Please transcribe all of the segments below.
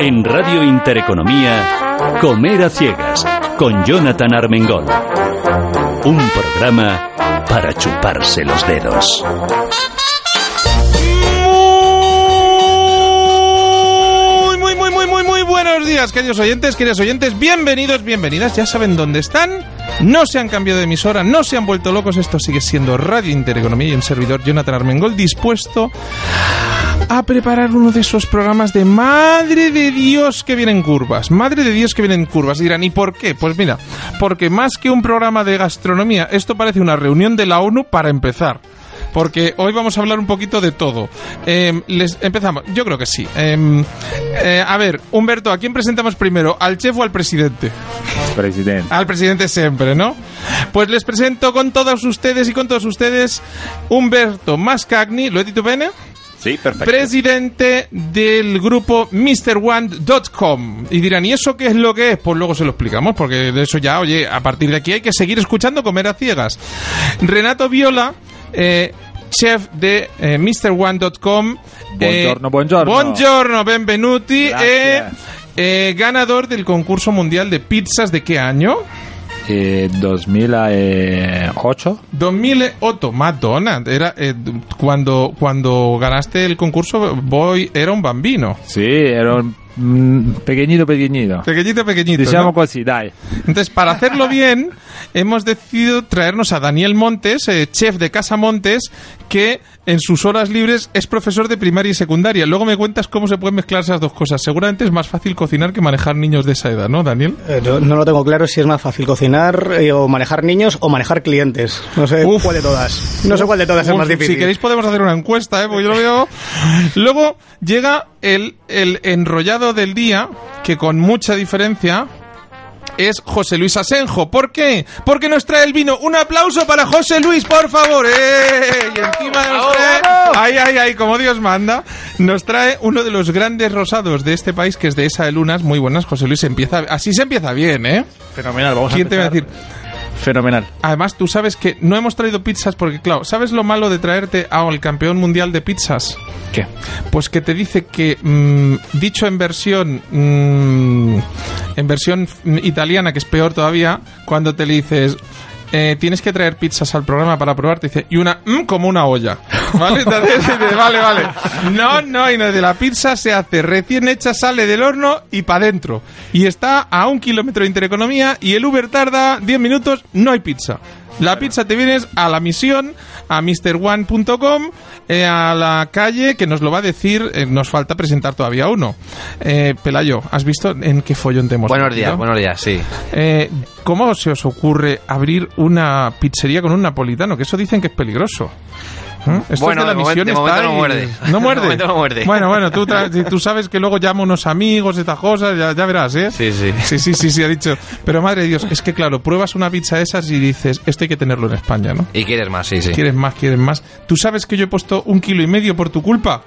En Radio Intereconomía, Comer a Ciegas, con Jonathan Armengol. Un programa para chuparse los dedos. Muy, muy, muy, muy, muy, buenos días, queridos oyentes, queridos oyentes. Bienvenidos, bienvenidas. Ya saben dónde están. No se han cambiado de emisora, no se han vuelto locos. Esto sigue siendo Radio Intereconomía y un servidor Jonathan Armengol dispuesto a preparar uno de esos programas de madre de Dios que vienen curvas. Madre de Dios que vienen curvas. Dirán, ¿y por qué? Pues mira, porque más que un programa de gastronomía, esto parece una reunión de la ONU para empezar porque hoy vamos a hablar un poquito de todo. Eh, les empezamos, yo creo que sí. Eh, eh, a ver, Humberto, ¿a quién presentamos primero? ¿Al chef o al presidente? Presidente. Al presidente siempre, ¿no? Pues les presento con todos ustedes y con todos ustedes Humberto Mascagni, ¿lo he dicho bene? Sí, perfecto. Presidente del grupo MrOne.com. Y dirán, ¿y eso qué es lo que es? Pues luego se lo explicamos, porque de eso ya, oye, a partir de aquí hay que seguir escuchando comer a ciegas. Renato Viola, eh, chef de eh, MrOne.com. Buongiorno, buongiorno. Buongiorno, benvenuti. Eh, eh, ganador del concurso mundial de pizzas de qué año? Eh, 2008. 2008, Madonna. Era, eh, cuando, cuando ganaste el concurso, Boy era un bambino. Sì, ero mm, pequeñito, pequeñito. Pequeñito, pequeñito. Diciamo ¿no? così, dai. Entonces, para hacerlo bien, hemos decidido traernos a Daniel Montes, eh, chef de Casa Montes, que en sus horas libres es profesor de primaria y secundaria. Luego me cuentas cómo se pueden mezclar esas dos cosas. Seguramente es más fácil cocinar que manejar niños de esa edad, ¿no, Daniel? Eh, no, no lo tengo claro si es más fácil cocinar eh, o manejar niños o manejar clientes. No sé Uf. cuál de todas. No sé cuál de todas es más difícil. Si queréis podemos hacer una encuesta, ¿eh? porque yo lo veo. Luego llega el, el enrollado del día, que con mucha diferencia es José Luis Asenjo. ¿Por qué? Porque nos trae el vino. Un aplauso para José Luis, por favor. ¡Eh! Y encima nos trae... Ay, ay, ay, como Dios manda. Nos trae uno de los grandes rosados de este país, que es de esa de Lunas. Muy buenas, José Luis. Empieza... Así se empieza bien, ¿eh? Fenomenal, vamos ¿Quién te va a decir? Fenomenal. Además, tú sabes que no hemos traído pizzas porque, claro, ¿sabes lo malo de traerte al campeón mundial de pizzas? ¿Qué? Pues que te dice que, mm, dicho en versión mm, en versión italiana, que es peor todavía, cuando te le dices eh, tienes que traer pizzas al programa para probar, te dice y una mm, como una olla, ¿vale? Entonces, dice, vale, vale. No, no, y no, de la pizza se hace recién hecha, sale del horno y para adentro. Y está a un kilómetro de intereconomía y el Uber tarda 10 minutos, no hay pizza. La pizza te vienes a la misión, a MrOne.com, eh, a la calle, que nos lo va a decir, eh, nos falta presentar todavía uno. Eh, Pelayo, ¿has visto en qué follón te hemos Buenos días, buenos días, sí. Eh, ¿Cómo se os ocurre abrir una pizzería con un napolitano? Que eso dicen que es peligroso. ¿Eh? Esto Bueno, de la de misión de está momento no muerde. ¿No De muerde? momento no muerde. Bueno, bueno, tú, sabes que luego llama unos amigos, estas cosas, ya, ya verás, ¿eh? Sí, sí. Sí, sí, sí, sí, ha dicho. Pero madre de Dios, es que claro, pruebas una pizza de esas y dices, esto hay que tenerlo en España, ¿no? Y quieres más, sí, sí. ¿Quieres más, quieres más? ¿Tú sabes que yo he puesto un kilo y medio por tu culpa?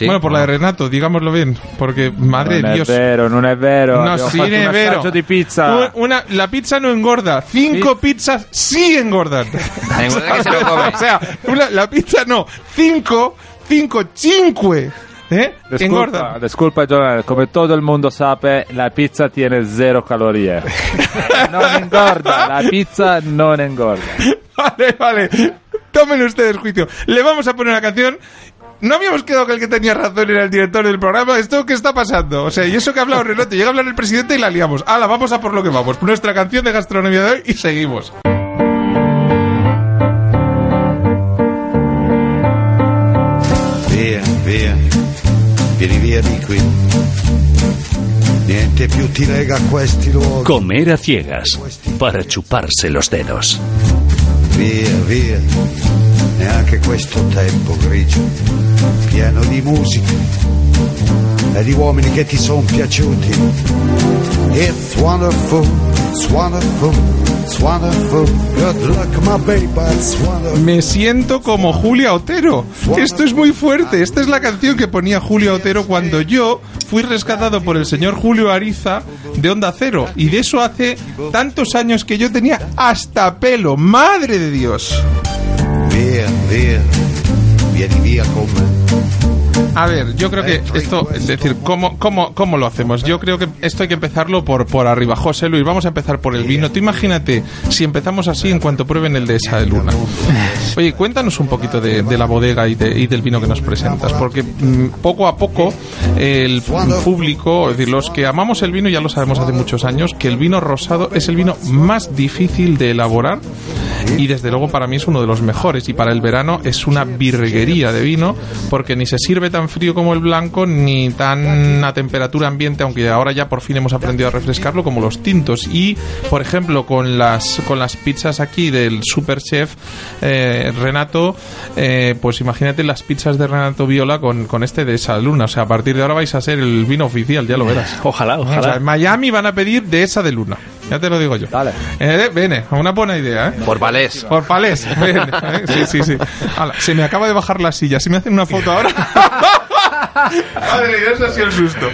Sí, bueno, por la de. Renato, digámoslo bien. Porque, madre de Dios. vero, non è vero. No, Abbiamo sí, fatto un es vero. di pizza. Un- Una, la pizza no engorda. Cinco pizzas sí engordan. Engorda que se lo come. o sea, una- la pizza no. Cinco, cinco, cinque. ¿Eh? Disculpa, disculpa Giovanni, come todo el mundo sabe, la pizza tiene cero calorías. non engorda, la pizza non engorda. Vale, vale. Tomen ustedes juicio. Le vamos a poner una canción. No habíamos quedado que el que tenía razón era el director del programa. ¿Esto qué está pasando? O sea, y eso que ha hablado Renato, llega a hablar el presidente y la liamos. Hala, vamos a por lo que vamos. Nuestra canción de gastronomía de hoy y seguimos. Via, via, vieni via di qui. Niente più ti lega a questi luoghi. Comer a ciegas, para chuparse los dedos. Via, via, neanche questo tempo grigio, pieno di musica e di uomini che ti sono piaciuti. It's wonderful, it's wonderful, it's wonderful. Good luck, my baby, it's wonderful. Me siento como Julia Otero. Esto es muy fuerte. Esta es la canción que ponía Julia Otero cuando yo fui rescatado por el señor Julio Ariza de Onda Cero. Y de eso hace tantos años que yo tenía hasta pelo. ¡Madre de Dios! Via, via, via. A ver, yo creo que esto, es decir, ¿cómo, cómo, ¿cómo lo hacemos? Yo creo que esto hay que empezarlo por, por arriba. José Luis, vamos a empezar por el vino. Tú imagínate si empezamos así en cuanto prueben el de esa de luna. Oye, cuéntanos un poquito de, de la bodega y, de- y del vino que nos presentas, porque mm, poco a poco el público, es decir, los que amamos el vino ya lo sabemos hace muchos años, que el vino rosado es el vino más difícil de elaborar y desde luego para mí es uno de los mejores. Y para el verano es una virguería de vino porque ni se sirve tan frío como el blanco ni tan a temperatura ambiente aunque ahora ya por fin hemos aprendido a refrescarlo como los tintos. Y por ejemplo con las con las pizzas aquí del super chef eh, Renato eh, pues imagínate las pizzas de Renato Viola con, con este de esa luna. O sea a partir de ahora vais a ser el vino oficial ya lo verás. Ojalá, o sea, ojalá. en Miami van a pedir de esa de luna ya te lo digo yo Dale. eh, Bene, una buena idea, ¿eh? Por Valés. Por palés. Ven, ¿eh? Sí, sí, sí. Se me acaba de bajar la silla. Si me hacen una foto ahora. Madre mía, eso ha sido el susto.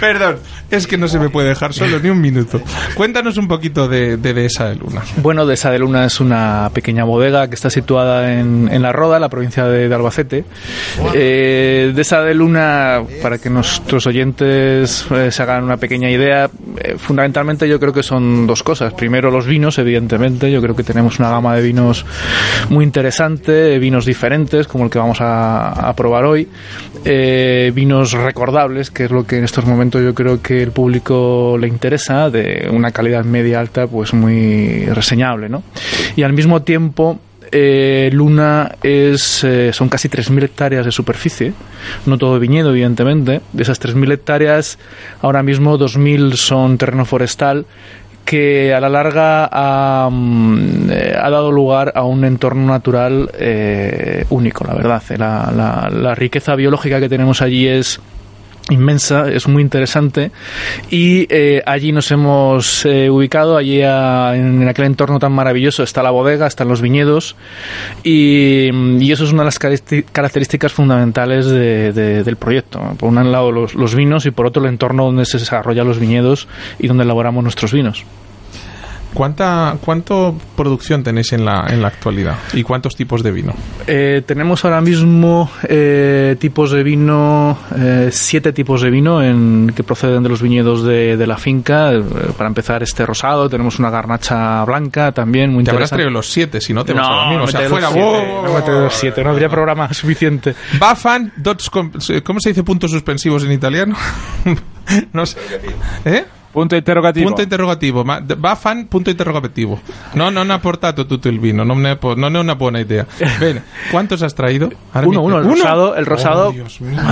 Perdón, es que no se me puede dejar solo ni un minuto. Cuéntanos un poquito de, de Dehesa de Luna. Bueno, Dehesa de Luna es una pequeña bodega que está situada en, en La Roda, la provincia de, de Albacete. Eh, Dehesa de Luna, para que nuestros oyentes eh, se hagan una pequeña idea, eh, fundamentalmente yo creo que son dos cosas. Primero los vinos, evidentemente. Yo creo que tenemos una gama de vinos muy interesante, vinos diferentes, como el que vamos a, a probar hoy. Eh, vinos recordables, que es lo que en estos momentos yo creo que el público le interesa, de una calidad media alta, pues muy reseñable, ¿no? Y al mismo tiempo, eh, Luna es, eh, son casi 3.000 hectáreas de superficie, no todo viñedo, evidentemente. De esas 3.000 hectáreas, ahora mismo 2.000 son terreno forestal que a la larga ha, mm, eh, ha dado lugar a un entorno natural eh, único, la verdad. La- la riqueza biológica que tenemos allí es inmensa, es muy interesante y eh, allí nos hemos eh, ubicado, allí en aquel entorno tan maravilloso está la bodega, están los viñedos y, y eso es una de las características fundamentales de- del proyecto. Por un lado los, los vinos y por otro el entorno donde se desarrollan los viñedos y donde elaboramos nuestros vinos. ¿Cuánta cuánto producción tenéis en la, en la actualidad? ¿Y cuántos tipos de vino? Eh, tenemos ahora mismo eh, tipos de vino, eh, siete tipos de vino en, que proceden de los viñedos de, de la finca. Eh, para empezar, este rosado, tenemos una garnacha blanca también, muy Te habrás traído los siete, si no te vas a No, dormir. O sea, fuera. los siete, no me trae los siete, no habría programa suficiente. Bafan, dots com- ¿cómo se dice puntos suspensivos en italiano? no sé. ¿Eh? Punto interrogativo. Punto interrogativo. Ma- Bafan, punto interrogativo. No, non ha portato tutto il vino, non è, non è una buena idea. Bene, ¿cuántos has traído? Ahora Uno, uno, el rosado, el rosado. Oh, Dios mío.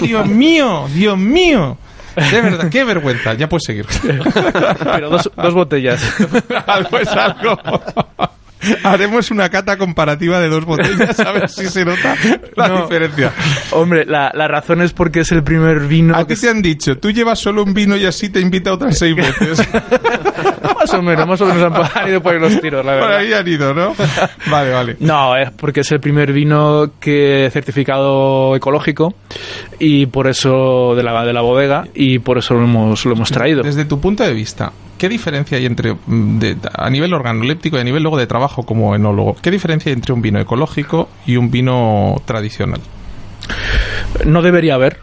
Dios mío, Dios mío. De verdad, qué vergüenza. Ya puedes seguir. Pero dos, dos botellas. algo es algo. Haremos una cata comparativa de dos botellas a ver si se nota la No. diferencia. Hombre, la, la razón es porque es el primer vino A ti te han dicho, tú llevas solo un vino y así te invita otras seis veces. más o menos, más o menos han, ido por ahí los tiros, la Por ahí han ido, ¿no? Vale, vale. No, es porque es el primer vino que certificado ecológico y por eso de la, de la bodega y por eso lo hemos, lo hemos traído. Desde tu punto de vista, ¿qué diferencia hay entre, mm, de- a nivel organoléptico y a nivel luego de trabajo como enólogo, qué diferencia hay entre un vino ecológico y un vino tradicional? No debería haber.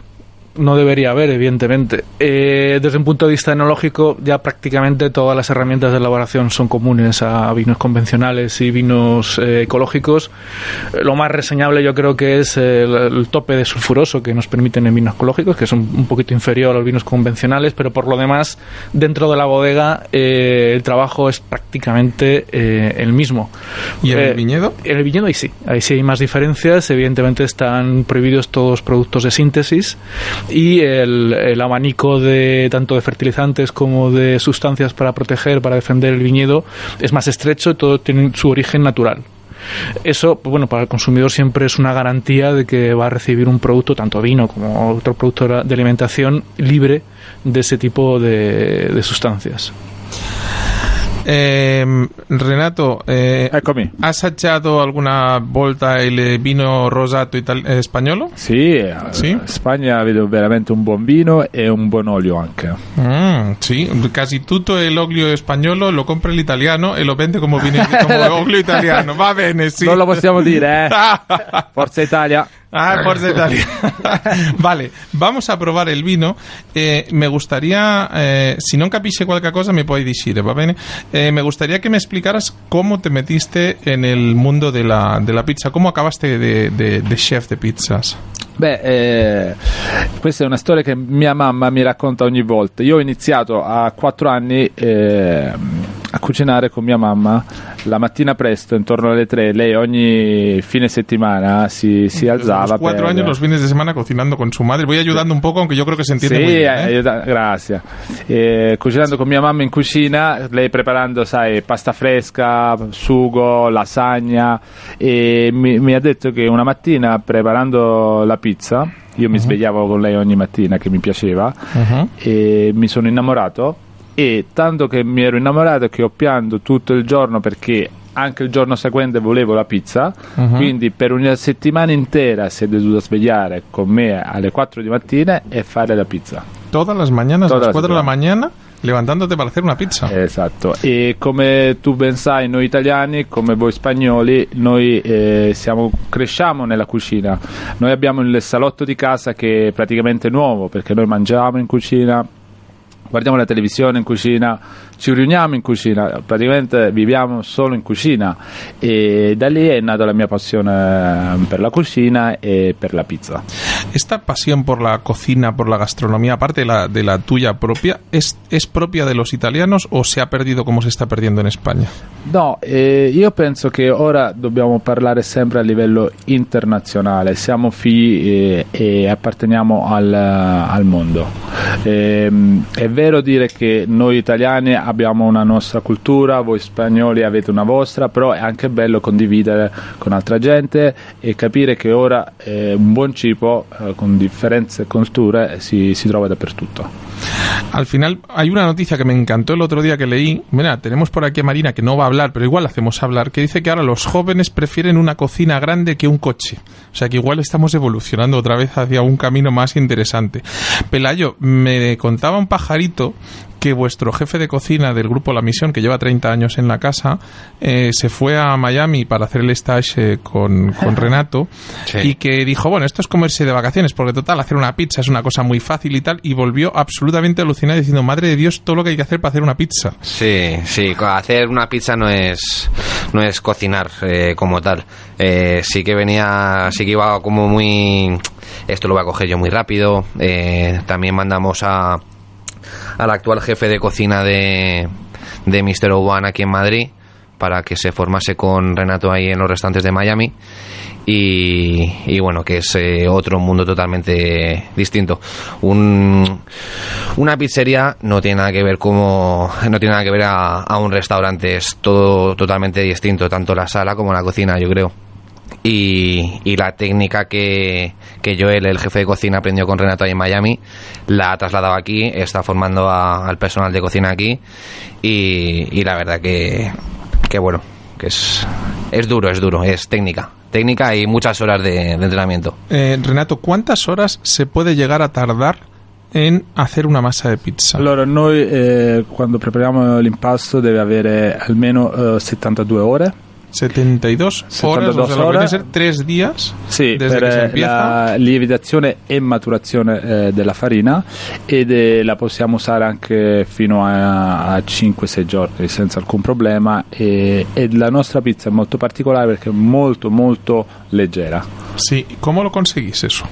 No debería haber, evidentemente. Eh, desde un punto de vista enológico, ya prácticamente todas las herramientas de elaboración son comunes a vinos convencionales y vinos eh, ecológicos. Eh, Lo más reseñable yo creo que es el, el tope de sulfuroso que nos permiten en vinos ecológicos, que es un, un poquito inferior a los vinos convencionales, pero por lo demás, dentro de la bodega, eh, el trabajo es prácticamente el mismo. ¿Y en el viñedo? en el viñedo ahí sí, ahí sí hay más diferencias. Evidentemente están prohibidos todos los productos de síntesis y el, el abanico de tanto de fertilizantes como de sustancias para proteger, para defender el viñedo es más estrecho y todo tiene su origen natural. Eso, pues bueno, para el consumidor siempre es una garantía de que va a recibir un producto, tanto vino como otro producto de alimentación, libre de ese tipo de, de sustancias. Eh, Renato, eh. ¿has assaggiato alguna volta il vino rosato ital- eh, spagnolo? Sì, eh, Sì? in Spagna vedo veramente un buon vino e un buon olio anche. Mm, sí, casi tutto el olio spagnolo lo compra el italiano e lo vende como, vino, como olio italiano. Va bene, sí. Non lo possiamo dire, eh? Forza Italia. Ah, Forza Italia. vale, vamos a probar el vino. Eh, me gustaría, eh, si non capisce qualche cosa me puoi dire, va bene? Eh, me gustaría que me explicaras cómo te metiste en el mundo de la, de la pizza, cómo acabaste de, de- de chef de pizzas. Beh, eh, questa è una storia che mia mamma mi racconta ogni volta. Io ho iniziato a 4 anni eh, a cucinare con mia mamma la mattina presto, intorno alle 3. Lei ogni fine settimana si, si alzava. los cuatro per- años, los fines de semana cocinando con su madre. Voy ayudando un poco, aunque yo creo que se entiende Sì, muy bien. ¿eh? aiuta- grazie. Eh, cucinando con mia mamma in cucina, lei preparando, sai, pasta fresca, sugo, lasagna e mi, mi ha detto che una mattina preparando la pizza, io mi svegliavo con lei ogni mattina che mi piaceva Ujú. e mi sono innamorato e tanto che mi ero innamorato che ho pianto tutto il giorno perché anche il giorno seguente volevo la pizza, Mhm. quindi per una settimana intera si è dovuto svegliare con me alle 4 di mattina e fare la pizza. Todas las mañanas, Todas las las 4 de la mañanas. mañana, levantándote para hacer una pizza. Esatto, e come tu ben sai, noi italiani, come voi spagnoli, noi eh, siamo- cresciamo nella cucina. Noi abbiamo il salotto di casa che è praticamente nuovo perché noi mangiamo in cucina, guardiamo la televisione in cucina, ci riuniamo in cucina, praticamente viviamo solo in cucina e da lì è nata la mia passione eh, per la cucina e per la pizza. Esta pasión por la cocina, por la gastronomía, aparte de la, de la tuya propia, ¿es, ¿es propia de los italianos o se ha perdido como se está perdiendo en España? No, eh, io penso che ora dobbiamo parlare sempre a livello internazionale, siamo figli eh, e apparteniamo al, al mondo. Ehm, è vero dire che noi italiani abbiamo una nostra cultura, voi spagnoli avete una vostra, però è anche bello condividere con altra gente e capire che ora eh, un buon cibo eh, con differenze culture si, si trova dappertutto. Al final, hay una noticia que me encantó el otro día que leí. Mira, tenemos por aquí a Marina que no va a hablar, pero igual la hacemos hablar, que dice que ahora los jóvenes prefieren una cocina grande que un coche. O sea que igual estamos evolucionando otra vez hacia un camino más interesante. Pelayo, me contaba un pajarito que vuestro jefe de cocina del grupo La Misión, que lleva 30 años en la casa, eh, se fue a Miami para hacer el stage eh, con, con Renato Sí. y que dijo, bueno, esto es comerse de vacaciones, porque total, hacer una pizza es una cosa muy fácil y tal, y volvió absolutamente alucinado diciendo, madre de Dios, todo lo que hay que hacer para hacer una pizza. Sí, sí, hacer una pizza no es no es cocinar eh, como tal. Eh, sí que venía, sí que iba como muy esto lo voy a coger yo muy rápido. Eh, también mandamos a al actual jefe de cocina de de Mr. One aquí en Madrid para que se formase con Renato ahí en los restantes de Miami y, y bueno, que es eh, otro mundo totalmente distinto. Un, una pizzería no tiene nada que ver como no tiene nada que ver a, a un restaurante, es todo totalmente distinto, tanto la sala como la cocina, yo creo. Y, y la técnica que, que Joel, el jefe de cocina, aprendió con Renato ahí en Miami, la ha trasladado aquí, está formando a- al personal de cocina aquí y, y la verdad que, que bueno, que es, es duro, es duro, es técnica, técnica y muchas horas de, de entrenamiento. Eh, Renato, ¿cuántas horas se puede llegar a tardar en hacer una masa de pizza? Allora, noi eh, quando prepariamo l'impasto deve avere almeno eh, 72 ore 72 horas, o sea, lo que 72 viene a horas. ser tres días Sì, desde que se eh, empieza. la lievitazione e maturazione eh, della farina ed eh, la possiamo usare anche fino a, a 5-6 giorni senza alcun problema e, e la nostra pizza è molto particolare perché è molto molto leggera. Sí, ¿cómo lo conseguís eso?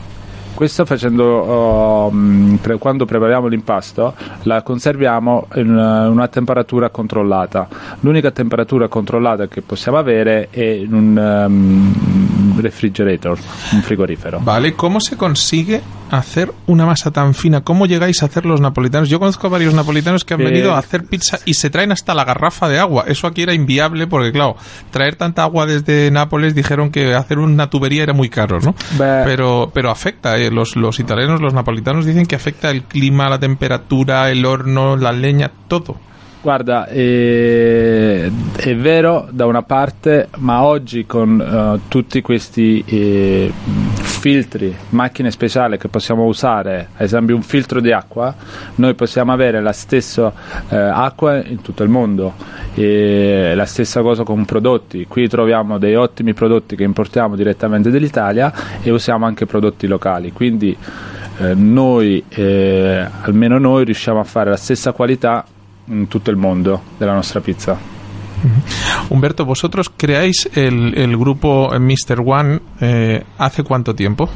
Questo facendo um, pre- quando prepariamo l'impasto la conserviamo in una, una temperatura controllata. L'unica temperatura controllata che possiamo avere è in un um, refrigerator, un frigorifero. Vale, ¿cómo se consigue hacer una masa tan fina? ¿Cómo llegáis a hacer los napolitanos? Yo conozco varios napolitanos que han Eh, venido a hacer pizza y se traen hasta la garrafa de agua. Eso aquí era inviable porque, claro, traer tanta agua desde Nápoles dijeron que hacer una tubería era muy caro, ¿no? Pero, pero afecta, eh. los, los italianos, los napolitanos dicen que afecta el clima, la temperatura, el horno, la leña, todo. Guarda, eh, è vero da una parte, ma oggi con eh, tutti questi eh, filtri, macchine speciali che possiamo usare, ad esempio un filtro di acqua, noi possiamo avere la stessa eh, acqua in tutto il mondo. La stessa cosa con prodotti. Qui troviamo dei ottimi prodotti che importiamo direttamente dall'Italia e usiamo anche prodotti locali. Quindi eh, noi, eh, almeno noi, riusciamo a fare la stessa qualità in tutto il mondo della nostra pizza. Humberto, ¿vosotros creáis el, el grupo Mr. One eh, hace cuánto tiempo?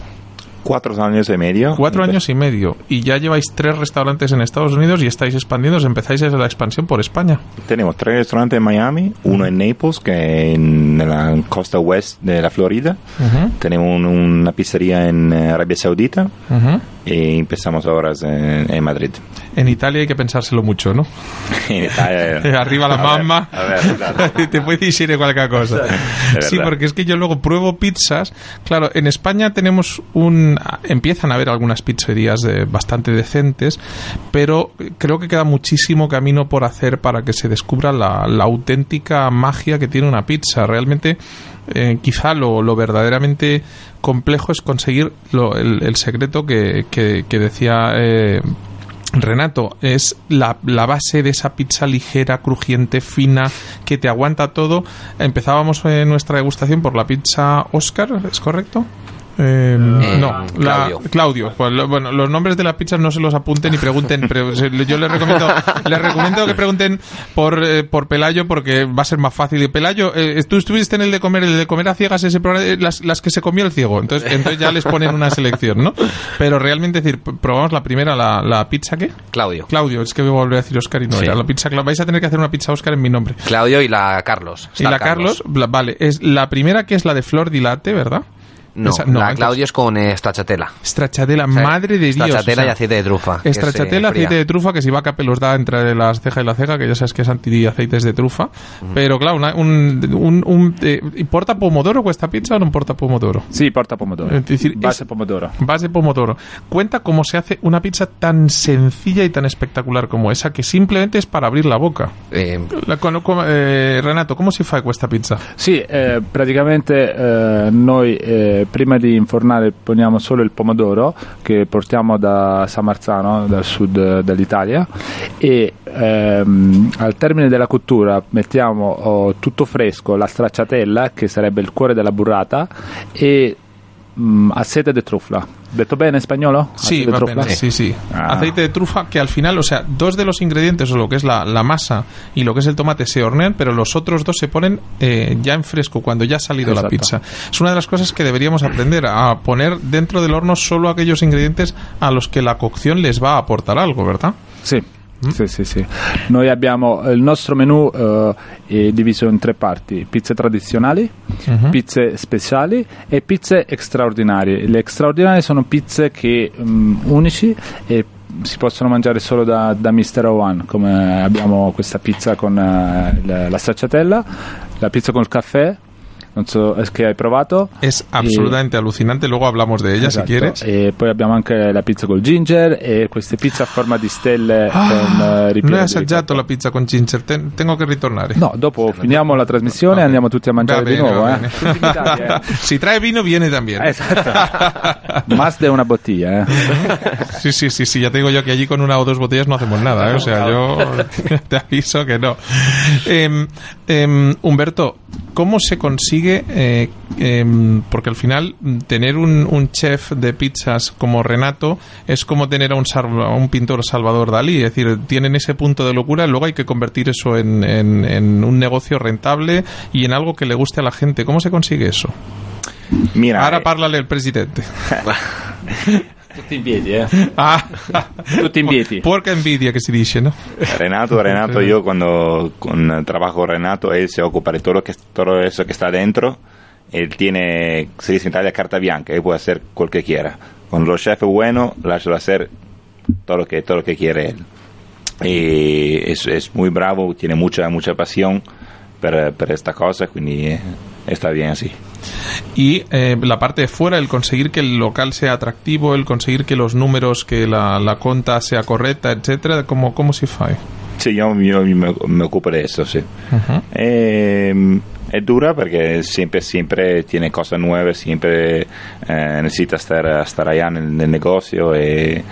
Cuatro años y medio. Cuatro años y medio. Y ya lleváis tres restaurantes en Estados Unidos y estáis expandiendo, empezáis la expansión por España. Tenemos tres restaurantes en Miami, uno en Naples, que es en la costa oeste de la Florida. Tenemos un- una pizzería en eh, Arabia Saudita. Y empezamos ahora en, en Madrid. En Italia hay que pensárselo mucho, ¿no? En Italia- Eh, Arriba la claro. Te puede decir cualquier cosa. De Sí, porque es que yo luego pruebo pizzas. Claro, en España tenemos un. Empiezan a haber algunas pizzerías eh, bastante decentes, pero creo que queda muchísimo camino por hacer para que se descubra la, la auténtica magia que tiene una pizza. Realmente, eh, quizá lo, lo verdaderamente complejo es conseguir lo- el, el secreto que, que- decía. eh, Renato, es la, la base de esa pizza ligera, crujiente, fina, que te aguanta todo. Empezábamos eh, nuestra degustación por la pizza Oscar, ¿es correcto? Eh, no, la- Claudio. Claudio. Pues lo- bueno, los nombres de las pizzas no se los apunten ni pregunten. pero yo les recomiendo, les recomiendo que pregunten por, eh, por Pelayo porque va a ser más fácil. Y Pelayo, eh, tú estuviste en el de comer, el de comer a ciegas, ese programa, eh, las, las que se comió el ciego. Entonces, entonces ya les ponen una selección, ¿no? Pero realmente decir, probamos la primera, la, la pizza qué? Claudio. Claudio, es que voy a volver a decir Oscar y no Sí. era la pizza. Vais a tener que hacer una pizza Oscar en mi nombre. Claudio y la Carlos. y la Carlos, vale, es la primera que es la de flor dilate, ¿verdad? No, Esa- la entonces- Claudio es con eh, stracciatella. Stracciatella, O sea, madre de Dios. stracciatella o sea, y aceite de trufa. que es, eh, Stracciatella, aceite de trufa, que si va a los da entre las cejas y la ceja, que ya sabes que es anti aceites de trufa. Pero claro, una- un, un, un, eh, ¿porta pomodoro esta pizza o no porta pomodoro? Sì, porta pomodoro. Es decir, Base es- pomodoro. Base pomodoro. Cuenta cómo se hace una pizza tan sencilla y tan espectacular como esa, que simplemente es para abrir la boca. Eh, La- con- con- eh, Renato, ¿cómo si fa questa pizza? Sì, eh, praticamente eh, noi prima di infornare poniamo solo il pomodoro che portiamo da San Marzano, dal sud eh, dell'Italia e ehm, al termine della cottura mettiamo oh, tutto fresco la stracciatella che sarebbe il cuore della burrata e mm, aceite de trufla. Detto bene in spagnolo? Sí, va sí, sí. Ah. Aceite de trufa, que al final, o sea, dos de los ingredientes, o lo que es la, la masa y lo que es el tomate, se hornean, pero los otros dos se ponen eh, ya en fresco, cuando ya ha salido la pizza. Es una de las cosas que deberíamos aprender, a poner dentro del horno solo aquellos ingredientes a los que la cocción les va a aportar algo, ¿verdad? Sì. Sì, sì, sì. Noi abbiamo il nostro menù eh, è diviso in tre parti: pizze tradizionali, Ujú. pizze speciali e pizze straordinarie. Le straordinarie sono pizze che mm, unici e si possono mangiare solo da, da Mr. One, come abbiamo questa pizza con eh, la, la stracciatella, la pizza con il caffè, non so, es che hai provato. Es absolutamente alucinante, luego hablamos de ella Esatto. si quieres. E poi abbiamo anche la pizza col ginger e queste pizze a forma di stelle con Ah, eh, ripieno no he di assaggiato la pizza con ginger, ten- tengo che ritornare. No, dopo finiamo la trasmissione e andiamo tutti a mangiare di bene, nuovo. va Eh. invitati, eh. si trae vino, viene también. Esatto. Más de una bottiglia. Eh. Sí, sí, sí, sí, ya te digo yo que allí con una o dos botellas no hacemos nada, ¿eh? o sea, yo te aviso que no. Em, Humberto, ¿cómo se consigue, eh, em, porque al final mm, tener un, un chef de pizzas como Renato es como tener a un, salva- un pintor Salvador Dalí, es decir, tienen ese punto de locura, luego hay que convertir eso en, en- en un negocio rentable y en algo que le guste a la gente. ¿Cómo se consigue eso? Mira, Ahora eh, parlale al presidente. Tutti in piedi, eh. Ah, Tutti in piedi. Porca envidia que se dice, ¿no? Renato, Renato, yo cuando con, trabajo con Renato, él se ocupa de todo, lo que, todo eso que está dentro él tiene, se dice en Italia, carta bianca, él puede hacer cualquier quiera. Cuando el chef es bueno, déjalo hacer todo lo que, todo lo que quiere él. Y es, es muy bravo, tiene mucha, mucha pasión per, per esta cosa, quindi eh, está bien así. Y eh, la parte de fuera, el conseguir que el local sea atractivo, el conseguir que los números, que la, la conta sea correcta, etcétera, ¿cómo, cómo se fa? Sí, yo, yo me, me ocupo de eso, sí. Ujú. Eh, es dura porque siempre, siempre tiene cosas nuevas, siempre eh, necesita estar, estar allá en el, en el negocio y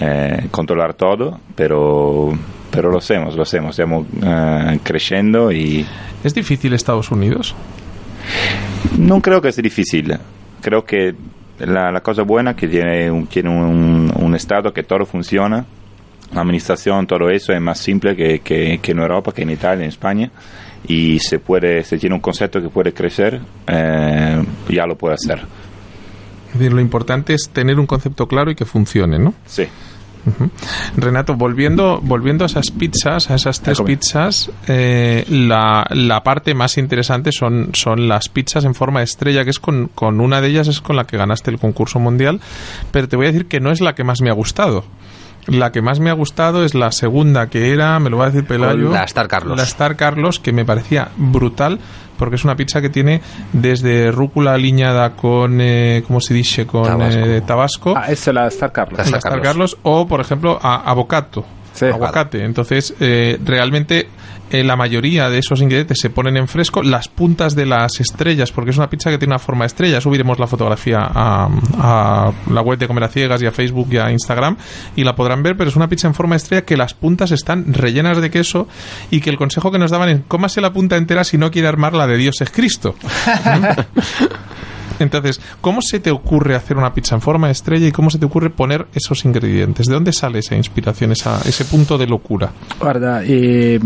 eh, controlar todo, pero, pero lo hacemos, lo hacemos, estamos eh, creciendo y ¿Es difícil Estados Unidos? No creo que sea difícil. Creo que la, la cosa buena que tiene un, tiene un, un estado que todo funciona, la administración, todo eso es más simple que, que, que en Europa, que en Italia, en España. Y se puede, se tiene un concepto que puede crecer, eh, ya lo puede hacer. Es decir, lo importante es tener un concepto claro y que funcione, ¿no? Sí. Renato, volviendo, volviendo a esas pizzas, a esas tres Eccomi. pizzas, eh, la, la parte más interesante son, son las pizzas en forma de estrella, que es con, con una de ellas es con la que ganaste el concurso mundial, pero te voy a decir que no es la que más me ha gustado. La que más me ha gustado es la segunda, que era, me lo va a decir Pelayo. La Star Carlos. La Star Carlos, que me parecía brutal, porque es una pizza que tiene desde rúcula aliñada con, eh, ¿cómo se dice? Con Tabasco. eh, tabasco. Ah, la Star Carlos. La La Star Star Carlos. Carlos, o por ejemplo a avocato Sí. aguacate. Entonces eh, realmente eh, la mayoría de esos ingredientes se ponen en fresco. Las puntas de las estrellas porque es una pizza que tiene una forma de estrella. Subiremos la fotografía a, a la web de Comer a Ciegas y a Facebook y a Instagram y la podrán ver pero es una pizza en forma de estrella que las puntas están rellenas de queso y que el consejo que nos daban es cómase la punta entera si no quiere armar la de Dios es Cristo Entonces, ¿cómo se te ocurre hacer una pizza en forma de estrella y cómo se te ocurre poner esos ingredientes? ¿De dónde sale esa inspiración, esa, ese punto de locura? Guarda, eh,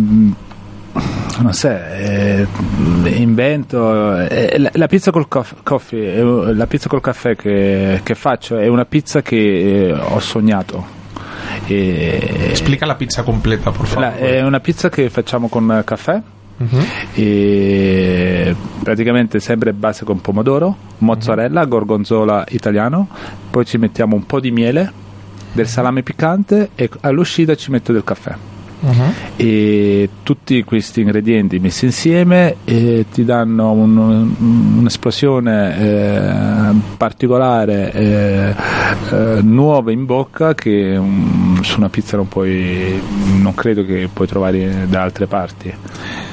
non so, eh, invento eh, la, la pizza col coff- coffee, eh, la pizza col caffè che, che faccio è una pizza che eh, ho sognato. E- Explica la pizza completa, por favor. la- è una pizza che facciamo con caffè Ujú. e praticamente sempre base con pomodoro, mozzarella, gorgonzola italiano, poi ci mettiamo un po' di miele, del salame piccante e all'uscita ci metto del caffè. Ujú. E tutti questi ingredienti messi insieme eh, ti danno un- un'esplosione eh, particolare, eh, eh, nuova in bocca che mm, su una pizza non puoi, non credo che puoi trovare da altre parti.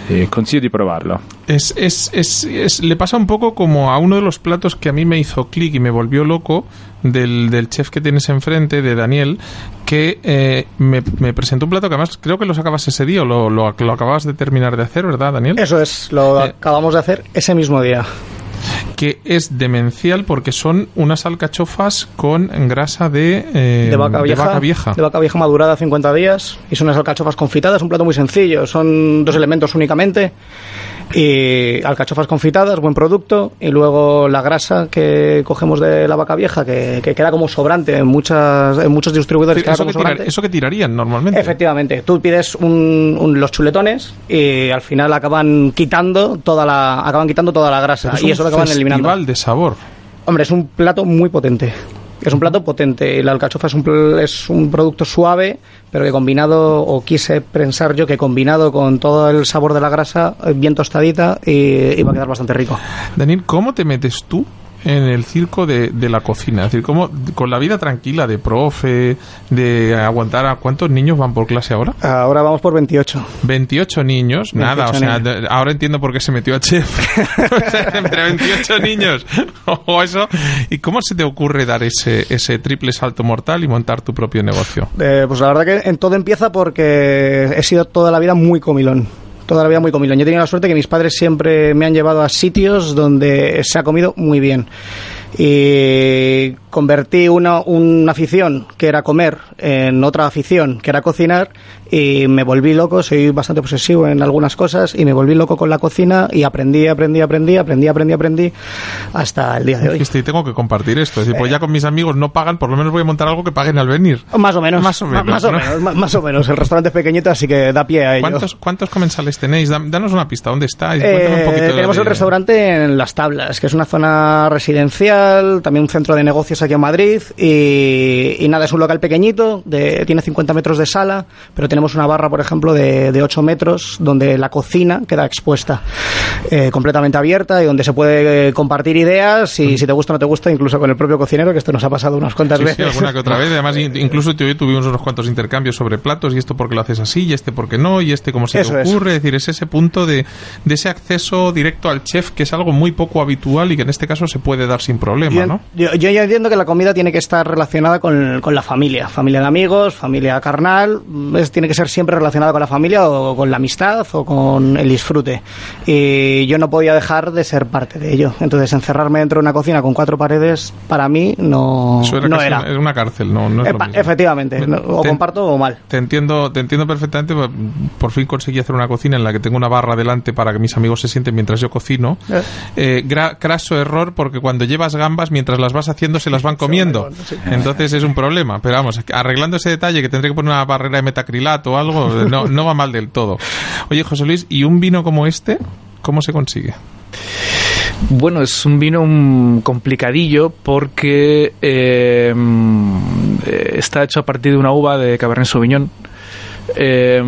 Eh, consiglio di provarlo. Es, es, es, es- le pasa un poco como a uno de los platos que a mí me hizo clic y me volvió loco del, del chef que tienes enfrente, de Daniel, que eh, me, me presentó un plato que además creo que lo sacabas ese día o lo, lo, lo acababas de terminar de hacer, ¿verdad, Daniel? Eso es, lo Eh. acabamos de hacer ese mismo día. Que es demencial porque son unas alcachofas con grasa de, eh, de vaca vieja, vaca vieja. de vaca vieja madurada 50 días y son unas alcachofas confitadas, un plato muy sencillo, son dos elementos únicamente y alcachofas confitadas, buen producto y luego la grasa que cogemos de la vaca vieja que, que queda como sobrante en muchas en muchos distribuidores queda eso, como que tirar- sobrante. eso que tirarían normalmente. Efectivamente, tú pides un- un- los chuletones y al final acaban quitando toda la acaban quitando toda la grasa Es y eso lo acaban eliminando. festival de sabor. Hombre, es un plato muy potente. Es un plato potente. La alcachofa es un, es un producto suave, pero que combinado, o quise pensar yo que combinado con todo el sabor de la grasa, eh, bien tostadita, y, y va a quedar bastante rico. Daniel, ¿cómo te metes tú en el circo de, de la cocina? Es decir, ¿cómo, con la vida tranquila de profe, de aguantar a cuántos niños van por clase ahora? Ahora vamos por 28. 28 niños, nada, o 28 sea, niños. ahora entiendo por qué se metió a chef. O sea, Entre 28 niños o eso. ¿Y cómo se te ocurre dar ese, ese triple salto mortal y montar tu propio negocio? Eh, pues la verdad que en todo empieza porque he sido toda la vida muy comilón. Toda la vida muy comilón. Yo he tenido la suerte que mis padres siempre me han llevado a sitios donde se ha comido muy bien. Y convertí una, una afición que era comer en otra afición que era cocinar y me volví loco, soy bastante obsesivo en algunas cosas y me volví loco con la cocina y aprendí, aprendí, aprendí, aprendí, aprendí, aprendí hasta el día de hoy. Dijiste, y tengo que compartir esto. Es decir, pues ya con mis amigos no pagan, por lo menos voy a montar algo que paguen al venir. Más o menos. Más o menos, Más o ¿no? menos, ma- más o menos. El restaurante es pequeñito, así que da pie a ello. ¿Cuántos, ¿Cuántos comensales tenéis? Da- Danos una pista, ¿dónde estáis? Un Eh, poquito tenemos de- el restaurante en Las Tablas, que es una zona residencial, también un centro de negocios aquí en Madrid. Y, y nada, es un local pequeñito, de, tiene 50 metros de sala, pero tenemos una barra, por ejemplo, de, de 8 metros, donde la cocina queda expuesta, eh, completamente abierta y donde se puede eh, compartir ideas. Y si te gusta o no te gusta, incluso con el propio cocinero, que esto nos ha pasado unas cuantas Sí, sí, veces. alguna que otra vez. Además, in- incluso tú y yo tuvimos unos cuantos intercambios sobre platos y esto porque lo haces así y este porque no y este cómo se Eso te es. ocurre. Es decir, es ese punto de, de ese acceso directo al chef que es algo muy poco habitual y que en este caso se puede dar sin problema, Yo, ¿no? yo, yo ya entiendo que la comida tiene que estar relacionada con, con la familia, familia de amigos, familia carnal, es, tiene que ser siempre relacionada con la familia o con la amistad o con el disfrute. Y yo no podía dejar de ser parte de ello. Entonces, encerrarme dentro de una cocina con cuatro paredes, para mí no, Eso era no era. es una cárcel, no, no es lo Epa, mismo. efectivamente, no- o Te- comparto o mal. Te entiendo, te entiendo perfectamente. Por fin conseguí hacer una cocina en la que tengo una barra delante para que mis amigos se sienten mientras yo cocino. Eh. Eh, gra- craso error porque cuando llevas gambas, mientras las vas haciendo, se las van comiendo. Entonces es un problema. Pero vamos, arreglando ese detalle que tendré que poner una barrera de metacrilato o algo, no, no va mal del todo. Oye, José Luis, ¿y un vino como este? ¿Cómo se consigue? Bueno, es un vino mm, complicadillo porque eh, mm, eh, está hecho a partir de una uva de Cabernet Sauvignon. Eh,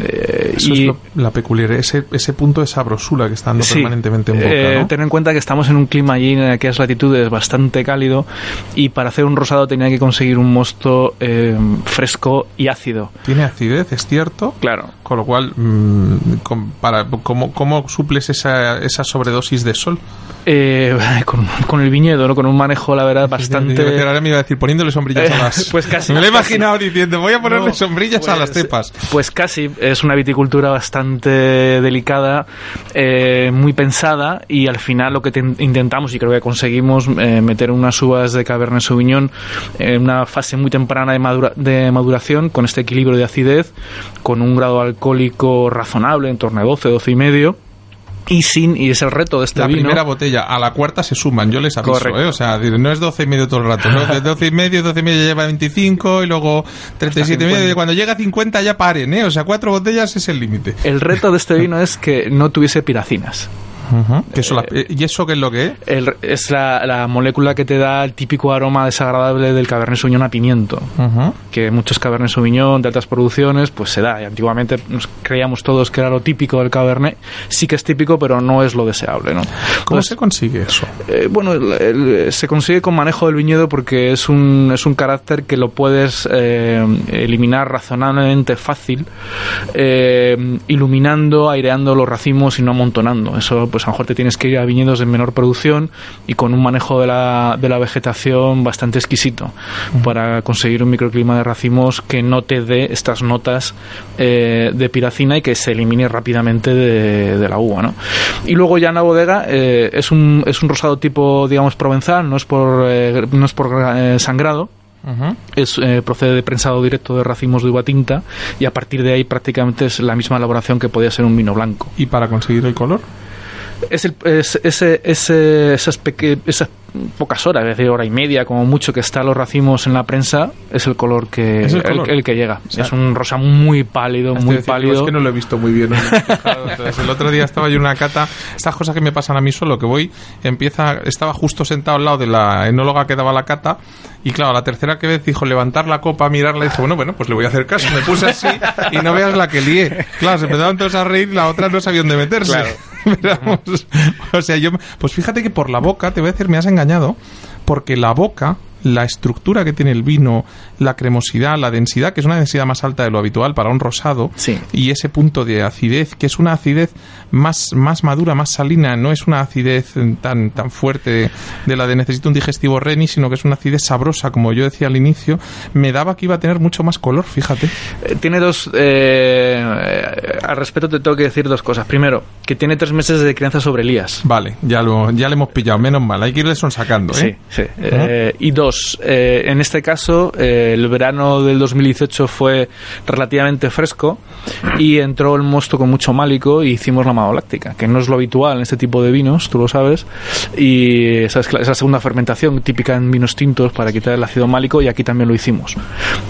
eh, Eso y es lo- la peculiaridad, ese, ese punto de sabrosura que está dando Sí. permanentemente en boca. Eh, ¿no? Ten en cuenta que estamos en un clima allí en aquellas latitudes bastante cálido y para hacer un rosado tenía que conseguir un mosto eh, fresco y ácido. Tiene acidez, es cierto. Claro. Con lo cual, mm, con- para, ¿cómo, ¿cómo suples esa, esa sobredosis de sol? Eh, con, con el viñedo, ¿no? con un manejo, la verdad, bastante... Ahora me iba a decir, poniéndole sombrillas a las... Pues casi. Me lo he imaginado diciendo, voy a ponerle No, sombrillas a las pues, cepas. Pues casi, es una viticultura bastante delicada, eh, muy pensada y al final lo que te- intentamos y creo que conseguimos eh, meter unas uvas de Cabernet Sauvignon en una fase muy temprana de, madura- de maduración con este equilibrio de acidez, con un grado alcohólico razonable, en torno a 12, 12 y medio. Y sin, y es el reto de este La vino. primera botella, a la cuarta se suman, yo les aviso. ¿eh? O sea, no es 12 y medio todo el rato, ¿no? De 12 y medio, 12 y medio lleva 25 y luego 37 y medio, 50. y cuando llega a 50 ya paren, ¿eh? O sea, cuatro botellas es el límite. El reto de este vino es que no tuviese piracinas. Que eso la- eh, ¿Y eso qué es lo que es? El- es la, la molécula que te da el típico aroma desagradable del Cabernet Sauvignon a pimiento. Que muchos Cabernet Sauvignon de altas producciones, pues se da. Y antiguamente nos creíamos todos que era lo típico del Cabernet. Sí que es típico, pero no es lo deseable, ¿no? ¿Cómo Entonces, se consigue eso? eh, bueno, el- el- se consigue con manejo del viñedo porque es un, es un carácter que lo puedes eh, eliminar razonablemente fácil, eh, iluminando, aireando los racimos y no amontonando. Eso, pues a lo mejor te tienes que ir a viñedos de menor producción y con un manejo de la, de la vegetación bastante exquisito para conseguir un microclima de racimos que no te dé estas notas eh, de piracina y que se elimine rápidamente de, de la uva, ¿no? Y luego ya en la bodega eh, es, un, es un rosado tipo, digamos, provenzal, no es por, eh, no es por eh, sangrado, es, eh, procede de prensado directo de racimos de uva tinta y a partir de ahí prácticamente es la misma elaboración que podía ser un vino blanco. ¿Y para conseguir el color? Es, el, es ese, ese, esas, peque- esas pocas horas, es decir, hora y media como mucho que están los racimos en la prensa, es el color que, el el, color. el que llega. sea, es un rosa muy pálido, muy decir, pálido. Es que no lo he visto muy bien. no. Entonces, el otro día estaba yo en una cata. Estas cosas que me pasan a mí solo, que voy, empieza, estaba justo sentado al lado de la enóloga que daba la cata. Y claro, la tercera que vez dijo levantar la copa, mirarla y dije, bueno, bueno, pues le voy a hacer caso. Me puse así y no veas la que lié. Claro, se empezaron todos a reír, la otra no sabía dónde meterse. Vamos, o sea, yo, pues fíjate que por la boca, te voy a decir, me has engañado, porque la boca la estructura que tiene el vino, la cremosidad, la densidad, que es una densidad más alta de lo habitual para un rosado, Sí. y ese punto de acidez, que es una acidez más, más madura, más salina, no es una acidez tan, tan fuerte de, la de necesito un digestivo Reni, sino que es una acidez sabrosa, como yo decía al inicio, me daba que iba a tener mucho más color, fíjate. Eh, Tiene dos. eh, eh, al respecto, te tengo que decir dos cosas. Primero, que tiene tres meses de crianza sobre Elías. Vale, ya lo, ya le hemos pillado, menos mal, hay que irle sacando, Sí, ¿eh? sí. Eh, y dos, eh, en este caso, eh, el verano del 2018 fue relativamente fresco y entró el mosto con mucho málico y hicimos la maloláctica, que no es lo habitual en este tipo de vinos, tú lo sabes. Y esa es, esa segunda fermentación típica en vinos tintos para quitar el ácido málico y aquí también lo hicimos.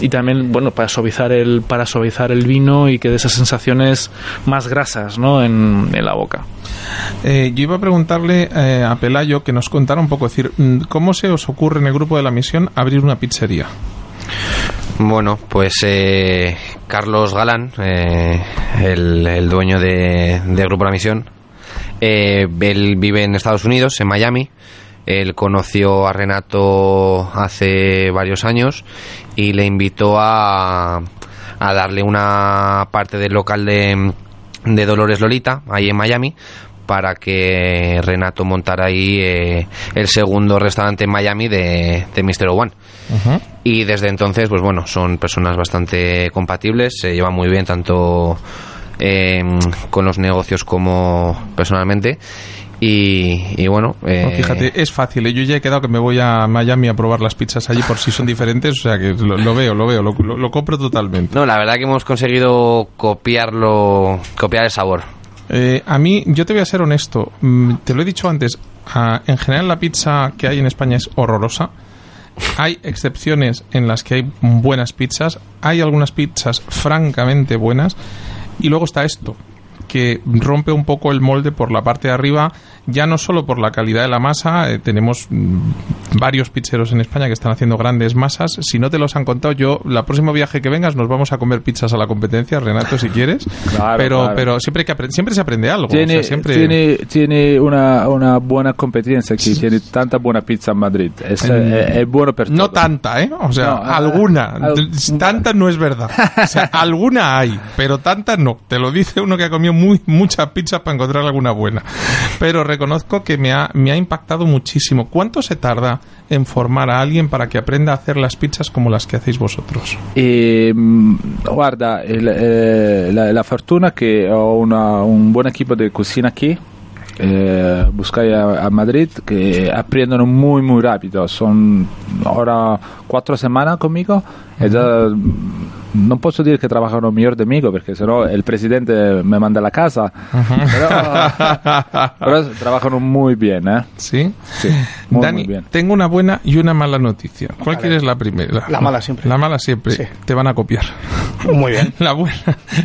Y también, bueno, para suavizar el, para suavizar el vino y que dé esas sensaciones más grasas ¿no? en, en la boca. Eh, yo iba a preguntarle eh, a Pelayo que nos contara un poco, es decir, mm, ¿cómo se os ocurre en el grupo de la misión abrir una pizzería? Bueno, pues eh, Carlos Galán, eh, el, dueño de, de Grupo La Misión, eh, él vive en Estados Unidos, en Miami. Él conoció a Renato hace varios años y le invitó a, a darle una parte del local de, de Dolores Lolita, ahí en Miami, para que Renato montara ahí eh, el segundo restaurante en Miami de, de Mr. One. Y desde entonces, pues bueno, son personas bastante compatibles, se llevan muy bien tanto eh, con los negocios como personalmente. Y, y bueno, eh, fíjate, es fácil. ¿eh? Yo ya he quedado que me voy a Miami a probar las pizzas allí por si son diferentes. O sea que lo, lo veo, lo veo, lo, lo- lo compro totalmente. no, la verdad que hemos conseguido copiarlo, copiar el sabor. Eh, a mí, yo te voy a ser honesto. mm, Te lo he dicho antes. ah, en general, la pizza que hay en España es horrorosa. Hay excepciones en las que hay buenas pizzas. Hay algunas pizzas francamente buenas. Y luego está esto, que rompe un poco el molde por la parte de arriba, ya no solo por la calidad de la masa, eh, tenemos mm, varios pizzeros en España que están haciendo grandes masas. Si no te los han contado, yo, la próximo viaje que vengas, nos vamos a comer pizzas a la competencia, Renato, si quieres. Claro, pero, claro. pero siempre, que siempre se aprende algo. o Tiene, sea, siempre... tiene, tiene una, una buena competencia aquí, tiene tanta buena pizza en Madrid. Es, Mm. eh, es bueno per No todo. tanta, ¿eh? O sea, No, ah, alguna. al- tanta no es verdad. O sea, alguna hay, pero tanta no. Te lo dice uno que ha comido muy, muchas pizzas para encontrar alguna buena. Pero reconozco que me ha, me ha impactado muchísimo. ¿Cuánto se tarda en formar a alguien para que aprenda a hacer las pizzas como las que hacéis vosotros? E, mh, guarda, il- eh, la, la fortuna che ho una- un buon equipo di cucina aquí, eh, buscai a, a Madrid, que aprendono muy, muy rápido. Son ahora cuatro semanas conmigo già mh, non posso dire che trabajano mejor de mí, perché sennò il presidente me manda a casa. Pero, pero trabajano muy bien, ¿eh? ¿Sí? Sí, muy, Dani, muy bien. tengo una buena y una mala noticia. ¿Cuál quieres la primera? La mala siempre. La mala siempre. Sí. Te van a copiar. Muy bien. La buena,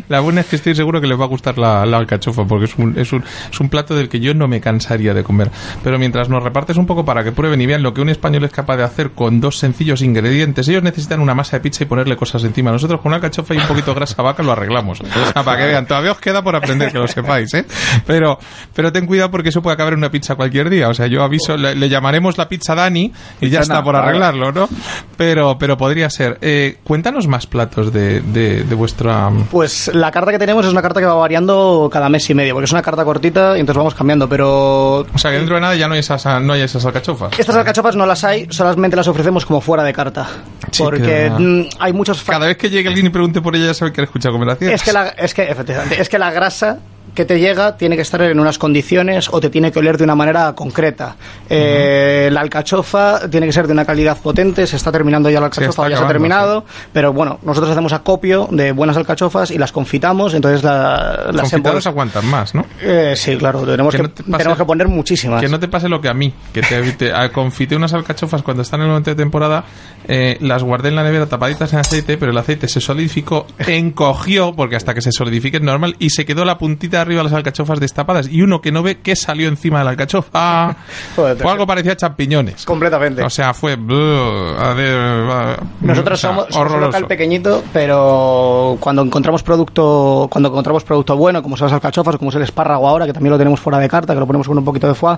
la buena es que estoy seguro que les va a gustar la, la alcachofa, porque es un, es, un, es un plato del que yo no me cansaría de comer. Pero mientras nos repartes un poco para que prueben y vean lo que un español es capaz de hacer con dos sencillos ingredientes, ellos necesitan una masa de pizza y ponerle cosas encima. Nosotros con una alcachofa y un poquito de grasa vaca lo arreglamos. O sea, para que vean, todavía os queda por aprender, que lo sepáis, ¿eh? Pero, pero ten cuidado porque eso puede acabar en una pizza cualquier día. O sea, yo aviso, le, le llamaremos la pizza Dani y ya está por arreglarlo, ¿no? Pero, pero podría ser. Eh, cuéntanos más platos de, de, de vuestra. Pues la carta que tenemos es una carta que va variando cada mes y medio, porque es una carta cortita y entonces vamos cambiando, pero O sea, que dentro de nada ya no hay esas, no hay esas alcachofas. estas alcachofas no las hay, solamente las ofrecemos como fuera de carta. Sí, porque que- mm, hay muchos Cada vez que llegue alguien y pregunte por ella, ya sabe que escucha conversaciones. Es que, la, es que, efectivamente, es que la grasa que te llega tiene que estar en unas condiciones o te tiene que oler de una manera concreta. Eh, La alcachofa tiene que ser de una calidad potente, se está terminando ya la Sí, alcachofa, ya se ha acabando, terminado, pero bueno, nosotros hacemos acopio de buenas alcachofas y las confitamos, entonces la, las Confitados aguantan más, ¿no? Eh, sí, claro, tenemos Que no te pase- tenemos que poner muchísimas. Que no te pase lo que a mí, que te, te- a- confité unas alcachofas cuando están en el momento de temporada, eh, las guardé en la nevera tapaditas en aceite, pero el aceite se solidificó, encogió, porque hasta que se solidifique es normal, y se quedó la puntita de arriba de las alcachofas destapadas. Y uno que no ve qué salió encima de la alcachofa. Joder, Fue algo parecido a champiñones. Completamente. O sea, fue... Nosotros o sea, somos, somos un local pequeñito, pero cuando encontramos producto, cuando encontramos producto bueno, como son las alcachofas, como es el espárrago ahora, que también lo tenemos fuera de carta, que lo ponemos con un poquito de foie,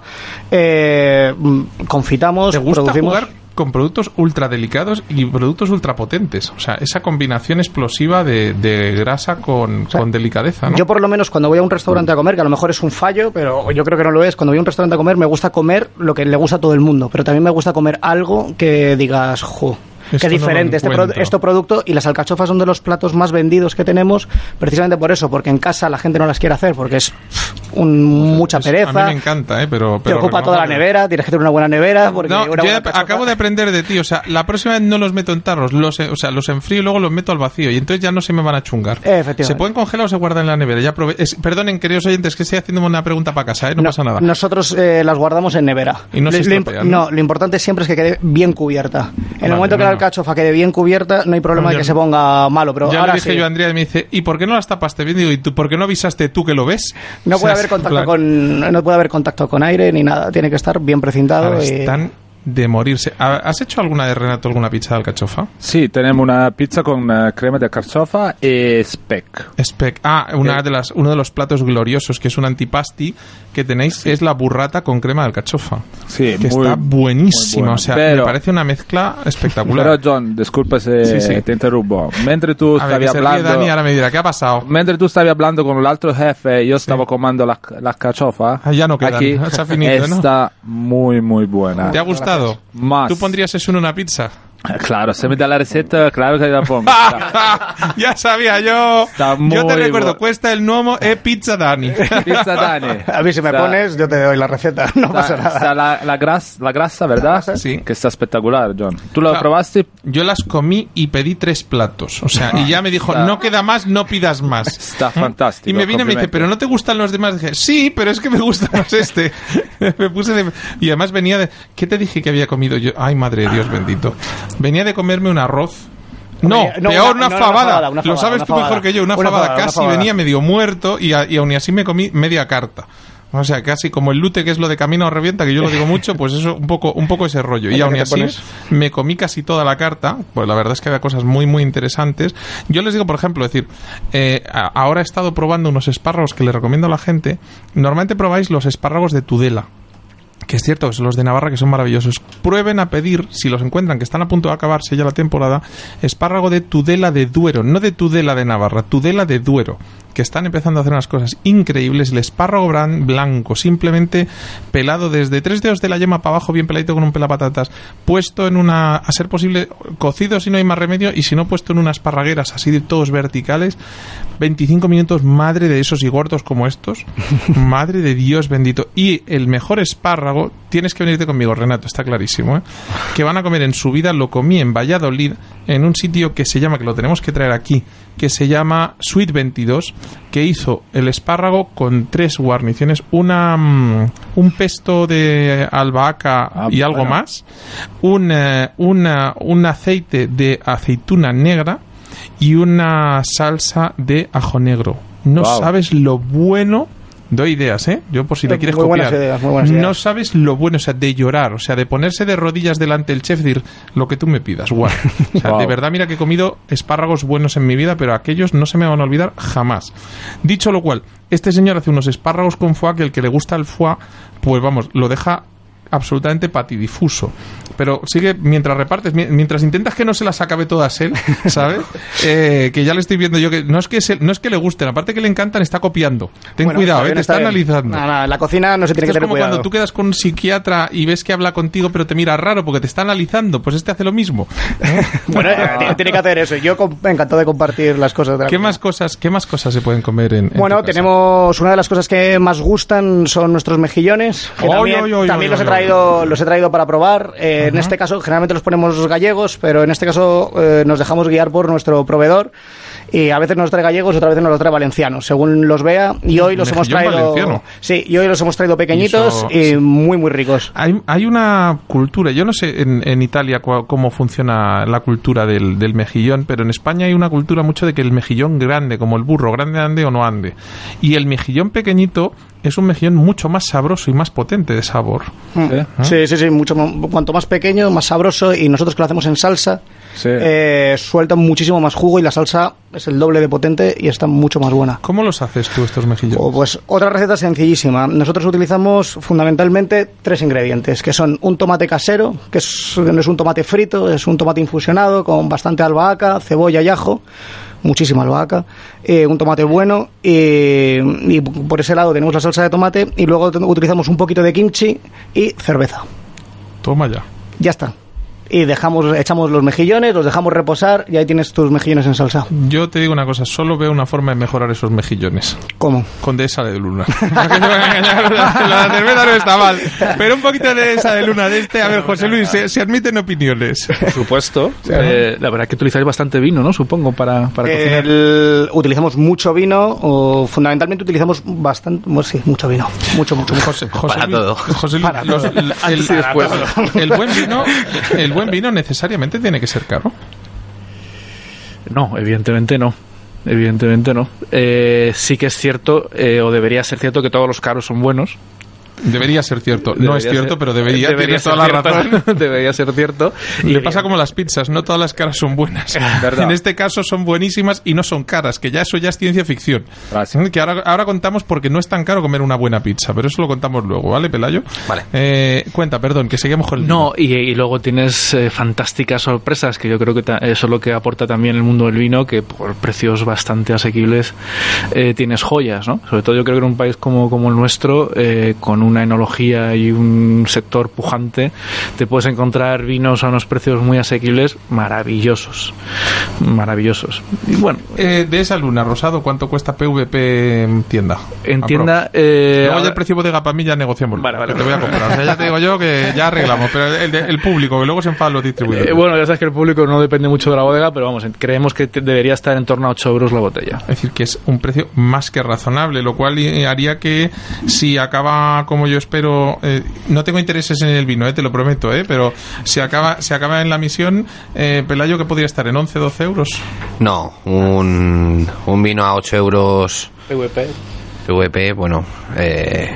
eh, mm, confitamos, ¿Te gusta producimos. jugar con productos ultra delicados y productos ultra potentes. O sea, esa combinación explosiva de, de grasa con, con delicadeza, ¿no? Yo por lo menos cuando voy a un restaurante a comer, que a lo mejor es un fallo, pero yo creo que no lo es, cuando voy a un restaurante a comer me gusta comer lo que le gusta a todo el mundo, pero también me gusta comer algo que digas, jo, Qué no diferente este, pro- este producto y las alcachofas son de los platos más vendidos que tenemos precisamente por eso, porque en casa la gente no las quiere hacer porque es un, mucha Es- pereza, A mí me encanta, ¿eh? Pero, te ocupa toda la nevera, tienes que tener una buena nevera porque No, yo acabo de aprender de ti. O sea, la próxima vez no los meto en tarros, los, eh, o sea, los enfrío y luego los meto al vacío. Y entonces ya no se me van a chungar. Efectivamente. ¿Se pueden congelar o se guardan en la nevera? Ya es- perdonen, queridos oyentes, que estoy haciendo una pregunta para casa, ¿eh? No, No, pasa nada. Nosotros eh, las guardamos en nevera. Y no se Lo- lo, ¿no? lo importante siempre es que quede bien cubierta. En Vale, el momento que la. Alcachofa quede bien cubierta, no hay problema de que se ponga malo. Pero ya ahora le dije sí. yo a Andrea y me dice, ¿y por qué no las tapaste bien? Digo, ¿y tú por qué no avisaste tú que lo ves? No O puede haber contacto con no puede haber contacto con aire ni nada. Tiene que estar bien precintado. y- Están de morirse. ¿Ha- ¿Has hecho alguna de Renato, alguna pizza de alcachofa? Sí, tenemos una pizza con eh, crema de carchofa y speck. Spec. Ah, una Eh. de las, uno de los platos gloriosos, que es un antipasti que tenéis, es la burrata con crema de alcachofa. Sí, que muy- está buenísima. muy buena. O sea, Pero- me parece una mezcla espectacular. Pero John, disculpa se Sí, sí. te interrumpo. Que se ríe hablando... Dani ahora me dirá, ¿qué ha pasado? Mentre tu stavi hablando con l'altro jefe, io stavo comando la, la cachofa. Ah, ya no quedan. Aquí Se ha finito, ¿no? está muy, muy buena. ¿Te ha gustado? Más. ¿Tú pondrías eso en una pizza? Claro, se me da la receta, claro que la pongo. ya sabía yo. Está yo te muy recuerdo, cuesta el nuovo e pizza Dani. Pizza Dani. A mí si me Está- pones, yo te doy la receta. No pasa Está, nada. está la, la, gras- la grasa, ¿verdad? Sí. Que está espectacular, John. ¿Tú lo Claro. probaste? Yo las comí y pedí tres platos. O sea, y ya me dijo, Está- no queda más, no pidas más. Está ¿Eh? fantástico, Y me vine y me dice. ¿pero no te gustan los demás? Dije, sí, pero es que me gusta más este. me puse de... Y además venía de... ¿Qué te dije que había comido yo? Ay, madre de Dios bendito. Venía de comerme un arroz. No, no, peor, una- una, no, una fabada. Lo fabada, sabes tú mejor que yo. Una, fabada. Casi venía medio muerto y, a- y aún así me comí media carta. O sea, casi como el lute que es lo de camino o revienta, que yo lo digo mucho, pues eso, un poco, un poco ese rollo. Y aún ¿qué te así, pones? me comí casi toda la carta, pues la verdad es que había cosas muy, muy interesantes. Yo les digo, por ejemplo, decir, eh, a- ahora he estado probando unos espárragos que le recomiendo a la gente. Normalmente probáis los espárragos de Tudela. Que es cierto los de Navarra que son maravillosos. Prueben a pedir, si los encuentran, que están a punto de acabarse ya la temporada, espárrago de Tudela de Duero, no de Tudela de Navarra, Tudela de Duero, que están empezando a hacer unas cosas increíbles. El espárrago blanco, simplemente pelado desde tres dedos de la yema para abajo, bien peladito con un pelapatatas, puesto en una, a ser posible, cocido si no hay más remedio, y si no, puesto en unas parragueras así de todos verticales. 25 minutos, madre de esos y gordos como estos. madre de Dios bendito. Y el mejor espárrago, tienes que venirte conmigo, Renato, está clarísimo, ¿eh? que van a comer en su vida, lo comí en Valladolid, en un sitio que se llama, que lo tenemos que traer aquí, que se llama Sweet 22, que hizo el espárrago con tres guarniciones, una mm, un pesto de albahaca Ah, y algo bueno. más, un, eh, una- un aceite de aceituna negra y una salsa de ajo negro. No Wow. sabes lo bueno. Doy ideas, ¿eh? Yo por si le Muy quieres buenas copiar. ideas, muy buenas no sabes lo bueno, o sea, de llorar, o sea, de ponerse de rodillas delante del chef y decir lo que tú me pidas, guau. O sea, Wow. de verdad, mira que he comido espárragos buenos en mi vida, pero aquellos no se me van a olvidar jamás. Dicho lo cual, este señor hace unos espárragos con foie que el que le gusta el foie, pues vamos, lo deja absolutamente patidifuso. Pero sigue, mientras repartes, mi- mientras intentas que no se las acabe todas él, ¿sabes? Eh, que ya le estoy viendo yo que no es que se- no es que le gusten, aparte que le encantan, está copiando. Ten Bueno, cuidado, eh, te está, analizando. Nada, nada, en la cocina no se tiene Esto que es tener como cuidado. cuando tú quedas con un psiquiatra y ves que habla contigo pero te mira raro porque te está analizando, pues este hace lo mismo. Bueno, tiene- que hacer eso. Yo encantado de compartir las cosas. de la ¿Qué más cosas, qué más cosas se pueden comer en, en Bueno, tu casa? tenemos una de las cosas que más gustan son nuestros mejillones. que Oy, también también los, he traído, los he traído para probar. Eh, en este caso, generalmente los ponemos gallegos, pero en este caso eh, nos dejamos guiar por nuestro proveedor. Y a veces nos trae gallegos, otra vez nos los trae valencianos, según los vea. Y hoy los hemos traído. valenciano. Sí, y hoy los hemos traído pequeñitos Y muy, muy ricos. Hay, hay una cultura, yo no sé en, en Italia cua- cómo funciona la cultura del, del mejillón, pero en España hay una cultura mucho de que el mejillón grande, como el burro, grande ande o no ande. Y el mejillón pequeñito es un mejillón mucho más sabroso y más potente de sabor. Mm. Sí, sí, sí, mucho, cuanto más pequeño, más sabroso y nosotros que lo hacemos en salsa, Sí. eh, suelta muchísimo más jugo y la salsa es el doble de potente y está mucho más buena. ¿Cómo los haces tú estos mejillones? O, Pues otra receta sencillísima. Nosotros utilizamos fundamentalmente tres ingredientes, que son un tomate casero, que es, no es un tomate frito, es un tomate infusionado con bastante albahaca, cebolla y ajo, muchísima albahaca, eh, un tomate bueno y, y por ese lado tenemos la salsa de tomate y luego utilizamos un poquito de kimchi y cerveza. Toma ya. Ya está. Y dejamos, echamos los mejillones, los dejamos reposar y ahí tienes tus mejillones en salsa. Yo te digo una cosa, solo veo una forma de mejorar esos mejillones. ¿Cómo? Con de esa de luna. la cerveza no está mal. Pero un poquito de esa de luna de este. A ver, José Luis, se, se admiten opiniones. Por supuesto. Eh, la verdad que utilizáis bastante vino, ¿no? Supongo, para, para cocinar. El- utilizamos mucho vino, o fundamentalmente utilizamos bastante, bueno, sí, mucho vino, mucho, mucho, mucho. José, José Para Luis- todo. José Luis, Para los- todo. el, después. el buen vino, el buen vino necesariamente tiene que ser caro. No, evidentemente no. Evidentemente no. Eh, sí que es cierto, eh, o debería ser cierto, que todos los caros son buenos. Debería ser cierto. no es Debería cierto, ser- pero debería. Tienes ser toda la cierto. razón. debería ser cierto. Le pasa como las pizzas, no todas las caras son buenas. verdad. En este caso son buenísimas y no son caras, que ya eso ya es ciencia ficción. Gracias. Que ahora, ahora contamos porque no es tan caro comer una buena pizza, pero eso lo contamos luego, ¿vale, Pelayo? Vale. Eh, cuenta, perdón, que seguimos con el No, y, y luego tienes eh, fantásticas sorpresas, que yo creo que ta- eso es lo que aporta también el mundo del vino, que por precios bastante asequibles eh, tienes joyas, ¿no? Sobre todo yo creo que en un país como, como el nuestro, eh, con una enología y un sector pujante, te puedes encontrar vinos a unos precios muy asequibles maravillosos, maravillosos. Y bueno, Eh, de esa luna, Rosado, ¿cuánto cuesta PVP en tienda? en tienda... eh, Luego ya el precio bodega para mí ya negociamos. Vale, vale. que te voy a comprar. O sea, ya te digo yo que ya arreglamos. Pero el, de- el público, que luego se enfadan los distribuidores. eh, bueno, ya sabes que el público no depende mucho de la bodega, pero vamos, creemos que debería estar en torno a 8 euros la botella. Es decir, que es un precio más que razonable, lo cual eh, haría que si acaba como yo espero, eh, no tengo intereses en el vino, eh, te lo prometo, eh, pero si acaba, si acaba en la misión, eh, Pelayo que podría estar en 11, 12 euros. No, un, un vino a 8 euros PVP. PVP, bueno, eh,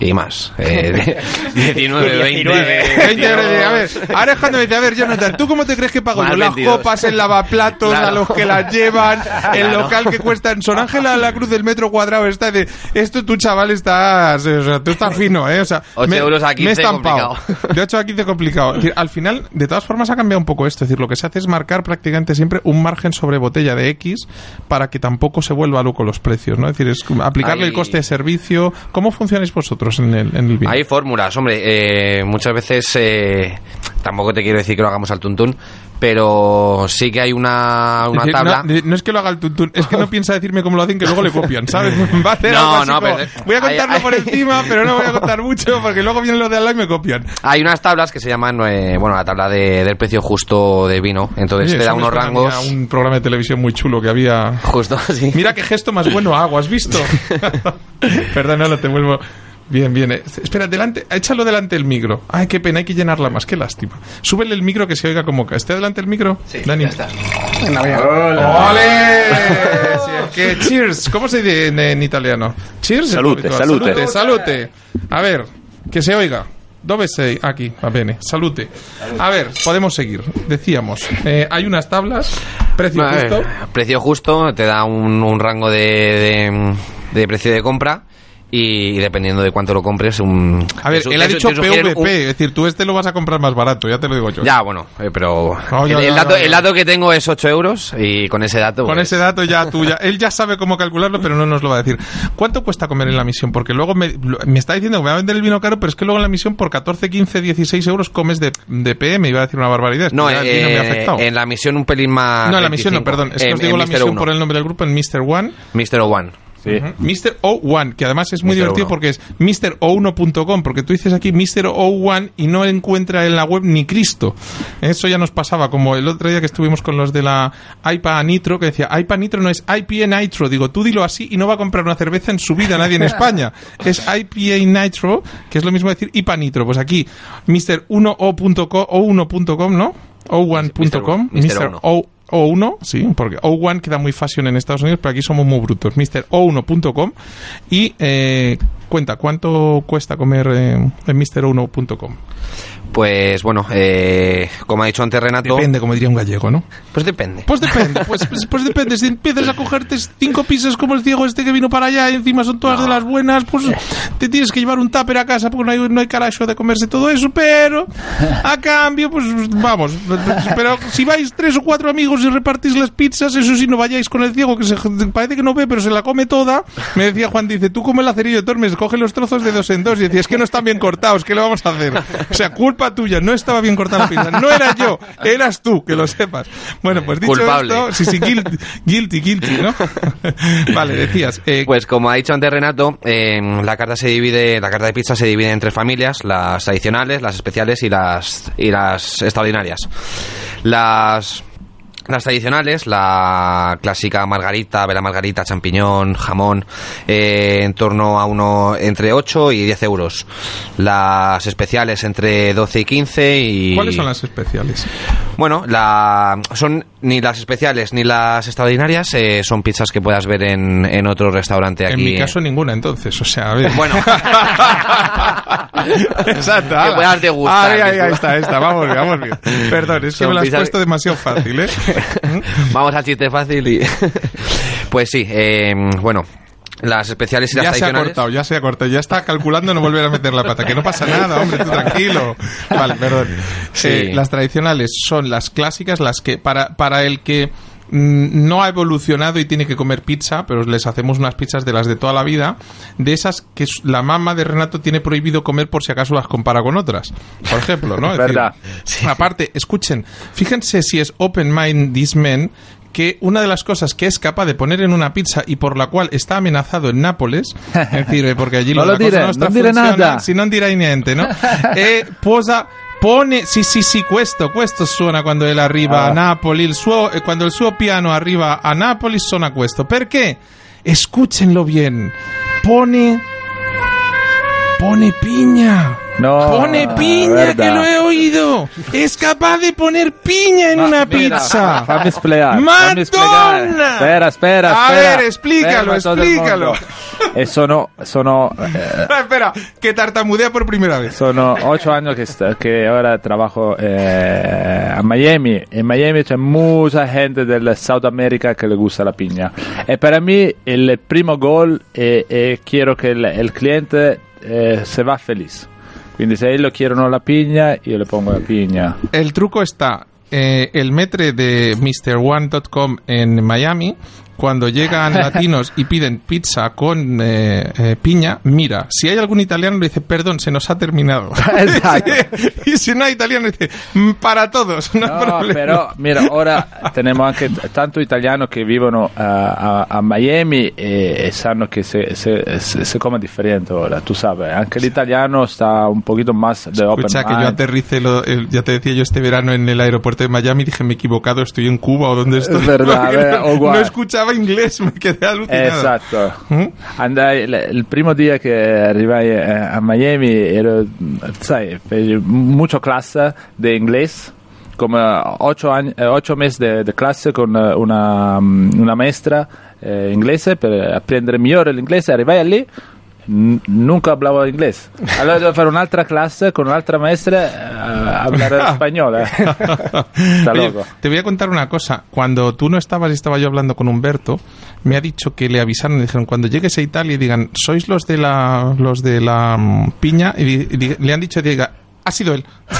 y más. Eh, 19, 20. 20 euros, eh, a ver, ahora es cuando me dice, a ver, Jonathan, ¿tú cómo te crees que pago yo? Las 22. copas, el lavaplatos, a los que las llevan, el Claro. local que cuesta en Son Ángela, la cruz del metro cuadrado está de, esto tú chaval estás, o sea, tú estás fino, eh, o sea, 8 euros a 15 me he estampado. complicado. De 8 a 15 complicado. Es decir, al final, de todas formas, ha cambiado un poco esto. Es decir, lo que se hace es marcar prácticamente siempre un margen sobre botella de X para que tampoco se vuelva loco los precios, ¿no? Es decir, es aplicarle el coste de servicio. ¿Cómo funcionáis vosotros en el, en el vino? Hay fórmulas, hombre. eh, muchas veces eh, tampoco te quiero decir que lo hagamos al tuntún, pero sí que hay una, una decir, tabla. No, no es que lo haga el tuntún, es que no piensa decirme cómo lo hacen, que luego le copian, ¿sabes? Va a hacer No, algo así no, como, pero- voy a contarlo hay- por encima, pero no voy a contar mucho porque luego vienen los de al lado y me copian. Hay unas tablas que se llaman, eh, bueno, la tabla de- del precio justo de vino. Entonces te da unos rangos. un programa de televisión muy chulo que había Justo, sí. Mira qué gesto más bueno hago, ¿has visto? Perdón, no, no te vuelvo. Bien, bien. eh. Espera, delante, échalo delante del micro. Ay, qué pena, hay que llenarla más, qué lástima. Súbele el micro que se oiga como... ¿Esté delante del micro? Sí, Dani. ya está. ¡Ole! Sí, es que cheers. ¿Cómo se dice en, en italiano? Cheers. Salute, salute. Salute, salute. A ver, que se oiga. Dove sei? Aquí, va bene. Salute. A ver, podemos seguir. Decíamos, eh, hay unas tablas, precio A ver, justo. precio justo te da un, un rango de, de, de precio de compra y, dependiendo de cuánto lo compres, un. A ver, te su- él ha dicho PVP, un- es decir, tú este lo vas a comprar más barato, ya te lo digo yo. Ya, bueno, eh, pero No, ya, el, el dato, ya, ya. el dato que tengo es 8 euros y con ese dato. Con pues, ese dato ya tú ya, él ya sabe cómo calcularlo, pero no nos lo va a decir. ¿Cuánto cuesta comer en la misión? Porque luego me, me está diciendo que me va a vender el vino caro, pero es que luego en la misión por 14, 15, 16 euros comes de, de PM, iba a decir una barbaridad. No, el vino me ha eh, en la misión un pelín más. no, en la misión no, 25. perdón. Es que os digo en la misión Uno. por el nombre del grupo en Mr. One. Mr. One. Mr. O1, que además es muy Mister divertido o1. porque es MrO1.com, porque tú dices aquí Mr. O1 y no encuentra en la web ni Cristo. Eso ya nos pasaba, como el otro día que estuvimos con los de la IPA Nitro, que decía IPA Nitro no es IPA Nitro. Digo, tú dilo así y no va a comprar una cerveza en su vida nadie en España. es IPA Nitro, que es lo mismo decir IPA Nitro. Pues aquí, Mr. O1.com, ¿no? O1.com, Mr. O1. O1, sí, porque O1 queda muy fashion en Estados Unidos, pero aquí somos muy brutos. Mr. O1.com y eh, cuenta, ¿cuánto cuesta comer eh, en Mr.O1.com? Pues bueno, eh, como ha dicho antes Renato, Depende, como diría un gallego, ¿no? pues depende. Pues depende, pues, pues, pues depende. Si empiezas a cogerte cinco pizzas como el ciego este que vino para allá y encima son todas de las buenas, pues te tienes que llevar un tupper a casa porque no hay, no hay carajo de comerse todo eso, pero a cambio, pues vamos. Pero si vais tres o cuatro amigos y repartís las pizzas, eso sí, no vayáis con el ciego que se, parece que no ve, pero se la come toda. Me decía Juan, dice, tú come el acerillo de Tormes, coge los trozos de dos en dos. Y decía, es que no están bien cortados, ¿qué le vamos a hacer? O sea, culpa tuya, no estaba bien cortada la pizza. No era yo, eras tú, que lo sepas. Bueno, pues dicho Culpable. esto, sí, sí, guilty, guilty, guilty, ¿no? vale, decías, eh, Pues como ha dicho antes Renato, eh, la carta se divide, la carta de pizza se divide en tres familias: las tradicionales, las especiales y las y las extraordinarias. Las las tradicionales, la clásica margarita, vela margarita, champiñón, jamón, eh, en torno a uno entre 8 y 10 euros. Las especiales entre 12 y 15 y... ¿cuáles son las especiales? Bueno, la, son ni las especiales ni las extraordinarias, eh, son pizzas que puedas ver en, en otro restaurante aquí. En mi caso, ninguna, entonces. O sea, a ver. Bueno. Exacto. Que puedas degustar, Ahí, ahí, está, ahí está. Vamos bien, vamos bien. Perdón, es que Son me lo has pizzas- puesto demasiado fácil, ¿eh? Vamos al chiste fácil y... pues sí, eh, bueno, las especiales y las Ya se ha cortado, ya se ha cortado. Ya está calculando no volver a meter la pata. Que no pasa nada, hombre, tú tranquilo. Vale, perdón. Sí. Eh, las tradicionales son las clásicas, las que para, para el que no ha evolucionado y tiene que comer pizza, pero les hacemos unas pizzas de las de toda la vida, de esas que la mamá de Renato tiene prohibido comer por si acaso las compara con otras. Por ejemplo, ¿no? Es Verdad. decir, Aparte, escuchen, fíjense si es open mind this man que una de las cosas que es capaz de poner en una pizza y por la cual está amenazado en Nápoles, es decir, eh, porque allí No lo diré, no dire funzionando, nada. si non direi niente, no? e posa pone sì sì sì questo questo suona quando él arriva Ah. a Napoli il suo eh, quando il suo piano arriva a Napoli suona questo. Perché escúchenlo bien. Pone pone piña No, Pone piña, verdad. que lo he oído. Es capaz de poner piña en una mira, pizza. Spiegare. fammi spiegare. ¡Madonna! Spera, spera, A spera. ver, explícalo, explícalo. mondo. E sono, sono, eh, Espera, que tartamudea por primera vez. sono ocho años que, que ahora trabajo eh, a Miami. En Miami c'è mucha gente del South America que le gusta la piña. E para mí el primo gol è, è quiero que el, el cliente eh, se va feliz. Quindi se ellos quieren la piña, io le pongo la piña. El truco está eh, el metre de MrOne.com en Miami. Cuando llegan latinos y piden pizza con eh, eh, piña, mira, si hay algún italiano le dice, perdón, se nos ha terminado. Y si no hay italiano dice, "Mm, para todos, no, hay No, problema. però mira, ora tenemos anche tanto italiano che vivono a, a- a Miami e, e sanno che se, se, se, se come differente ora, tu sabes, anche l'italiano sta un poquito más de open Escucha, que yo mind. aterricé, lo- el- ya te decía yo este verano en el aeropuerto de Miami, dije, me he equivocado, estoy en Cuba o dónde estoy. verdad, Porque verdad, no, uguale. no escuchaba inglés, me quedé alucinado. Esatto. ¿Mm? Andai, l- il primo dia che arrivai eh, a Miami ero, sai, feci mucho clase de inglés, come ocho, años, eh, ocho meses de, de clase con eh, una, mm, una maestra eh, inglese per apprendere migliore l'inglese. Arrivai lì, n- nunca hablavo inglés. Allora fare un'altra classe con un'altra maestra eh, a eh. Está Oye, loco. te voy a contar una cosa. Cuando tú no estabas y estaba yo hablando con Humberto, me ha dicho que le avisaron, le dijeron, cuando llegues a Italia y digan, sois los de la, los de la mm, piña, y, y le han dicho, diga, ha sido él.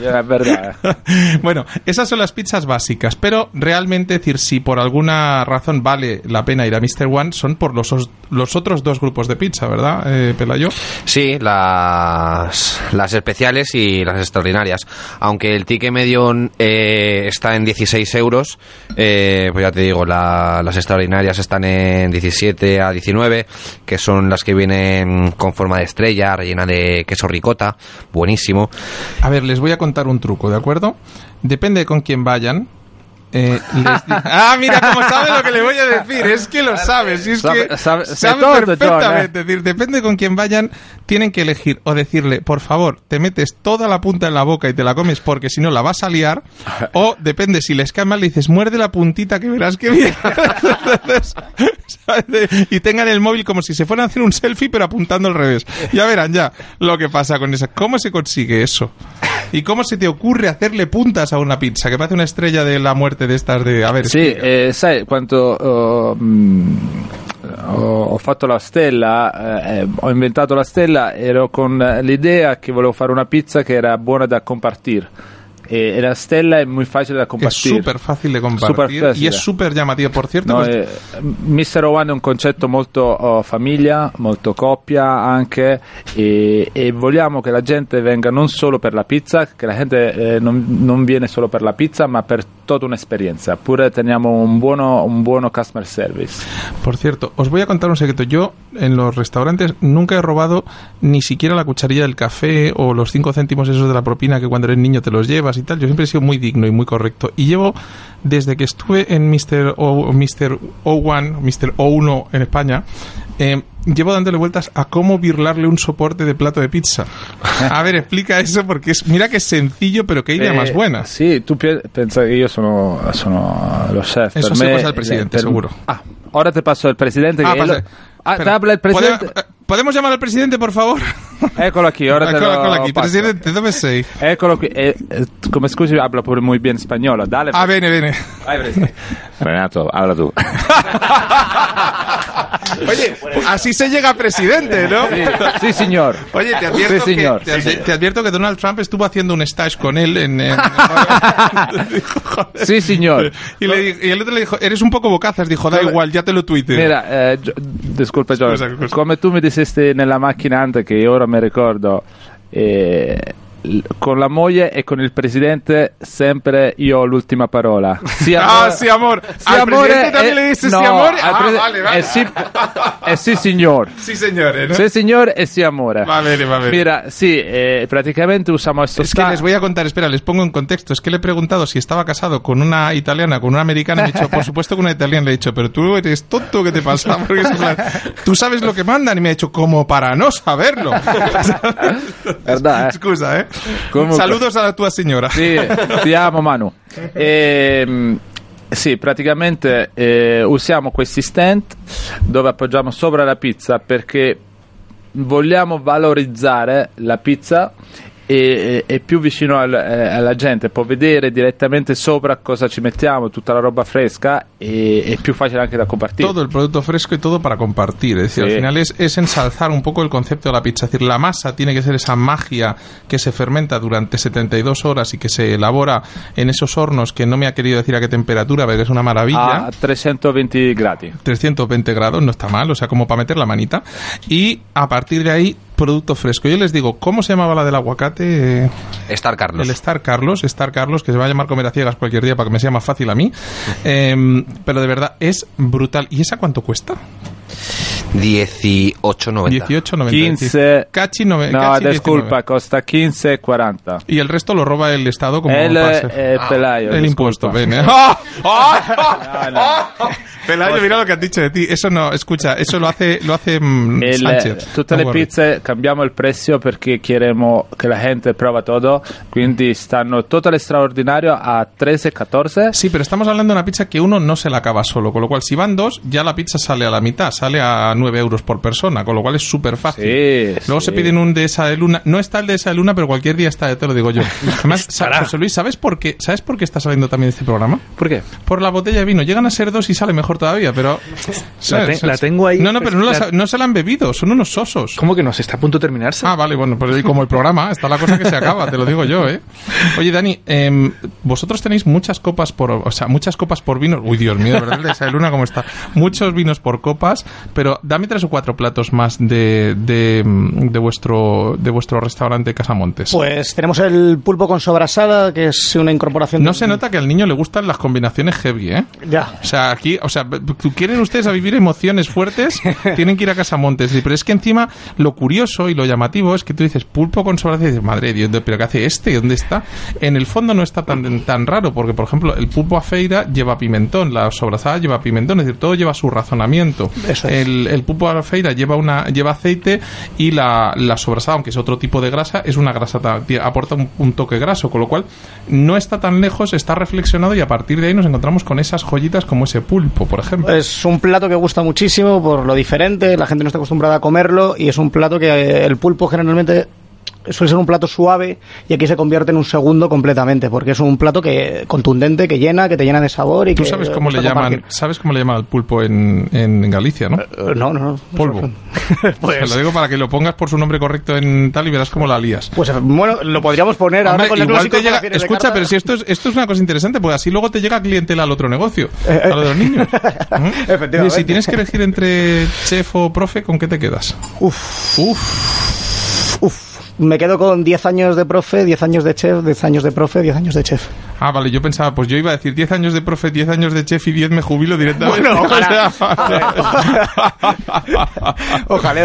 Es verdad. bueno, esas son las pizzas básicas, pero realmente, decir, si por alguna razón vale la pena ir a Mr. One, son por los, os- los otros dos grupos de pizza, ¿verdad, eh, Pelayo? Sí, las, las especiales y las extraordinarias. Aunque el ticket medio eh, está en 16 euros, eh, pues ya te digo, la- las extraordinarias están en 17 a 19, que son las que vienen con forma de estrella, rellena de queso ricota, buenísimo. A ver, les voy a contar un truco, ¿de acuerdo? Depende de con quién vayan. Eh, les ah, mira cómo sabe lo que le voy a decir. Es que lo sabes. y es Sabe- que sabe- sabe, todo, perfectamente. Es decir, depende con quién vayan, tienen que elegir o decirle, por favor, te metes toda la punta en la boca y te la comes porque si no la vas a liar. O depende, si les cae mal, le dices, muerde la puntita que verás que bien. Y tengan el móvil como si se fueran a hacer un selfie pero apuntando al revés. Ya verán ya lo que pasa con esa. ¿Cómo se consigue eso? ¿Y cómo se te ocurre hacerle puntas a una pizza? Que parece una estrella de la muerte de estas de... A ver, Sì, explica. eh, sai, quando oh, mh, ho, ho fatto la stella, eh, ho inventato la stella, ero con eh, l'idea che volevo fare una pizza che era buona da compartire. E, e la stella è molto facile da es compartir. súper fácil de compartir Super y es súper llamativa. Por cierto, No, eh, Mister One è un concetto molto oh, famiglia, molto coppia anche e, e vogliamo che la gente venga non solo per la pizza, che la gente eh, non, non viene solo per la pizza ma per tutta un'esperienza, pure teniamo un buono, un buono customer service. Por cierto, os voy a contar un secreto. Yo en los restaurantes nunca he robado ni siquiera la cucharilla del café o los cinco céntimos esos de la propina que cuando eres niño te los llevas y tal. Yo siempre he sido muy digno y muy correcto. Y llevo, desde que estuve en Mr. O, Mr. O1, Mr. O1 en España, eh, llevo dándole vueltas a cómo birlarle un soporte de plato de pizza. A ver, explica eso porque es, mira que es sencillo, pero qué idea Eh, más buena. Sì, tu pensa che io sono, sono lo chef. Eso per se me, passa al presidente, per- seguro. Ah, ora te passo il presidente. Ah, pasa- lo- Ah, te habla il presidente. ¿Podemos, eh, ¿Podemos llamar al presidente, por favor? Eccolo qui, ora te Eccolo, lo eccolo aquí. passo. Presidente, dove sei? Eccolo qui. Eh, eh, come scusi, habla pure muy bien spagnolo. Dale. Ah, bene, bene. Vai, presidente. Renato, habla tú. Oye, así se llega a presidente, ¿no? Sí, sí, señor. Oye, te advierto, Sí, señor. Que, te, advi- te advierto que Donald Trump estuvo haciendo un stage con él en... en-. Sí, señor. Y, le y el otro le dijo, eres un poco bocazas. Dijo, da igual, ya te lo tuite. Mira, eh, Gio- disculpa scusa. come tu mi dissesti nella macchina anche che ora mi ricordo, eh, l- con la moglie e con il presidente sempre io ho l'ultima parola. Sì, Ah, sí, amor. sì, Al amore presidente también e- le dices no, sí, amor. al Ah, presi- vale, vale. eh sì, eh sì, signor. Sí, señores, ¿no? Sì, signor e sì, amore. Va bene, va bene. Mira, sì, eh, praticamente usamos esto. Es que les voy a contar, espera, les pongo en contexto. Es que le he preguntado si estaba casado con una italiana, con una americana. Me dicho, por supuesto con una italiana. Le he dicho, pero tú eres tonto, ¿qué te pasa? Porque es plan, tú sabes lo que mandan. Y me ha dicho, como para no saberlo. Verdad, eh? Excusa, ¿eh? Comunque- Saludos a la tua signora. Sì, ti amo Manu. Ehm, sì, praticamente eh, usiamo questi stand dove appoggiamo sopra la pizza perché vogliamo valorizzare la pizza e, e- e più vicino al- eh, alla gente può vedere direttamente sopra cosa ci mettiamo, tutta la roba fresca e è più facile anche da compartire. Todo el producto fresco y todo para compartir. Es decir, Sí. al final es, es ensalzar un poco el concepto de la pizza. Es decir, la masa tiene que ser esa magia que se fermenta durante 72 horas y que se elabora en esos hornos que no me ha querido decir a qué temperatura, pero es una maravilla. a 320 gradi. 320 grados, no está mal, o sea, como para meter la manita. Y a partir de ahí, producto fresco. Yo les digo, ¿cómo se llamaba la del aguacate? Star Carlos. el Star Carlos, Star Carlos, que se va a llamar comer a ciegas cualquier día para que me sea más fácil a mí. Em, pero de verdad, es brutal. ¿Y esa cuánto cuesta? 18.90. 18,90. 15. Cachi nove- No, cachi disculpa, 19. costa 15,40. Y el resto lo roba el Estado como El, pase. eh, Pelayo. el disculpa. impuesto, bene. ¡Ah! ¡Ah! No, no. ¡Ah! Pelayo, mira lo que has dicho de ti. Eso no, escucha, eso lo hace, lo hace mm, Il- Sánchez. tutte No le pizze cambiamo il prezzo perché chiediamo che la gente prova tutto, quindi stanno totale straordinario a 13 14. Sí, pero estamos hablando de una pizza que uno no se la acaba solo, con lo cual si van dos, ya la pizza sale a la mitad, sale a 9 euros por persona, con lo cual es súper fácil. Sí, Luego sí. se piden un de esa de luna. No está el de esa de luna, pero cualquier día está, te lo digo yo. Además, José Luis, ¿sabes por qué? ¿Sabes por qué está saliendo también este programa? ¿Por qué? Por la botella de vino. Llegan a ser dos y sale mejor todavía, pero... la tengo ahí. No, no, pero no, la se la han bebido, son unos sosos. ¿Cómo que no? ¿Se está a punto de terminarse? Ah, vale, bueno, pues como el programa, está la cosa que se acaba, te lo digo yo, ¿eh? Oye, Dani, em, vosotros tenéis muchas copas por, o sea, muchas copas por vino. Uy, Dios mío, de ¿verdad? El de esa luna cómo está. Muchos vinos por copas, pero dame tres o cuatro platos más de, de, de vuestro de vuestro restaurante Casamontes. Pues tenemos el pulpo con sobrasada, que es una incorporación. no de- se nota que al niño le gustan las combinaciones heavy, ¿eh? Ya. O sea, aquí, o sea, quieren ustedes a vivir emociones fuertes, tienen que ir a Casamontes. Pero es que encima lo curioso y lo llamativo es que tú dices pulpo con sobrasada y dices, madre de Dios, pero ¿qué hace este? ¿Dónde está? En el fondo no está tan, tan raro, porque por ejemplo, el pulpo a feira lleva pimentón, la sobrasada lleva pimentón, es decir, todo lleva su razonamiento. Eso es. El, el pulpo feira lleva una lleva aceite y la, la sobrasada, aunque es otro tipo de grasa, es una grasa, aporta un, un toque graso, con lo cual no está tan lejos, está reflexionado y a partir de ahí nos encontramos con esas joyitas como ese pulpo, por ejemplo. Es un plato que gusta muchísimo por lo diferente, la gente no está acostumbrada a comerlo y es un plato que el pulpo generalmente suele ser un plato suave y aquí se convierte en un segundo completamente porque es un plato que contundente, que llena, que te llena de sabor y Tú que sabes cómo le llaman, compartir. sabes cómo le llaman al pulpo en, en Galicia, ¿no? Eh, No, no, no. Polvo. Pues- Te lo digo para que lo pongas por su nombre correcto en tal y verás cómo la lías. Pues eh, bueno, lo podríamos poner ahora con igual te llega, escucha, pero si esto es, esto es una cosa interesante, pues así luego te llega clientela al otro negocio, Eh, a lo de los niños. ¿Mm? Efectivamente. Si tienes que elegir entre chef o profe, ¿con qué te quedas? Uf, Uf. Me quedo con 10 años de profe, 10 años de chef, 10 años de profe, 10 años de chef. Ah, vale, yo pensaba, pues yo iba a decir 10 años de profe, 10 años de chef y 10 me jubilo directamente. Bueno, ojalá. Ojalá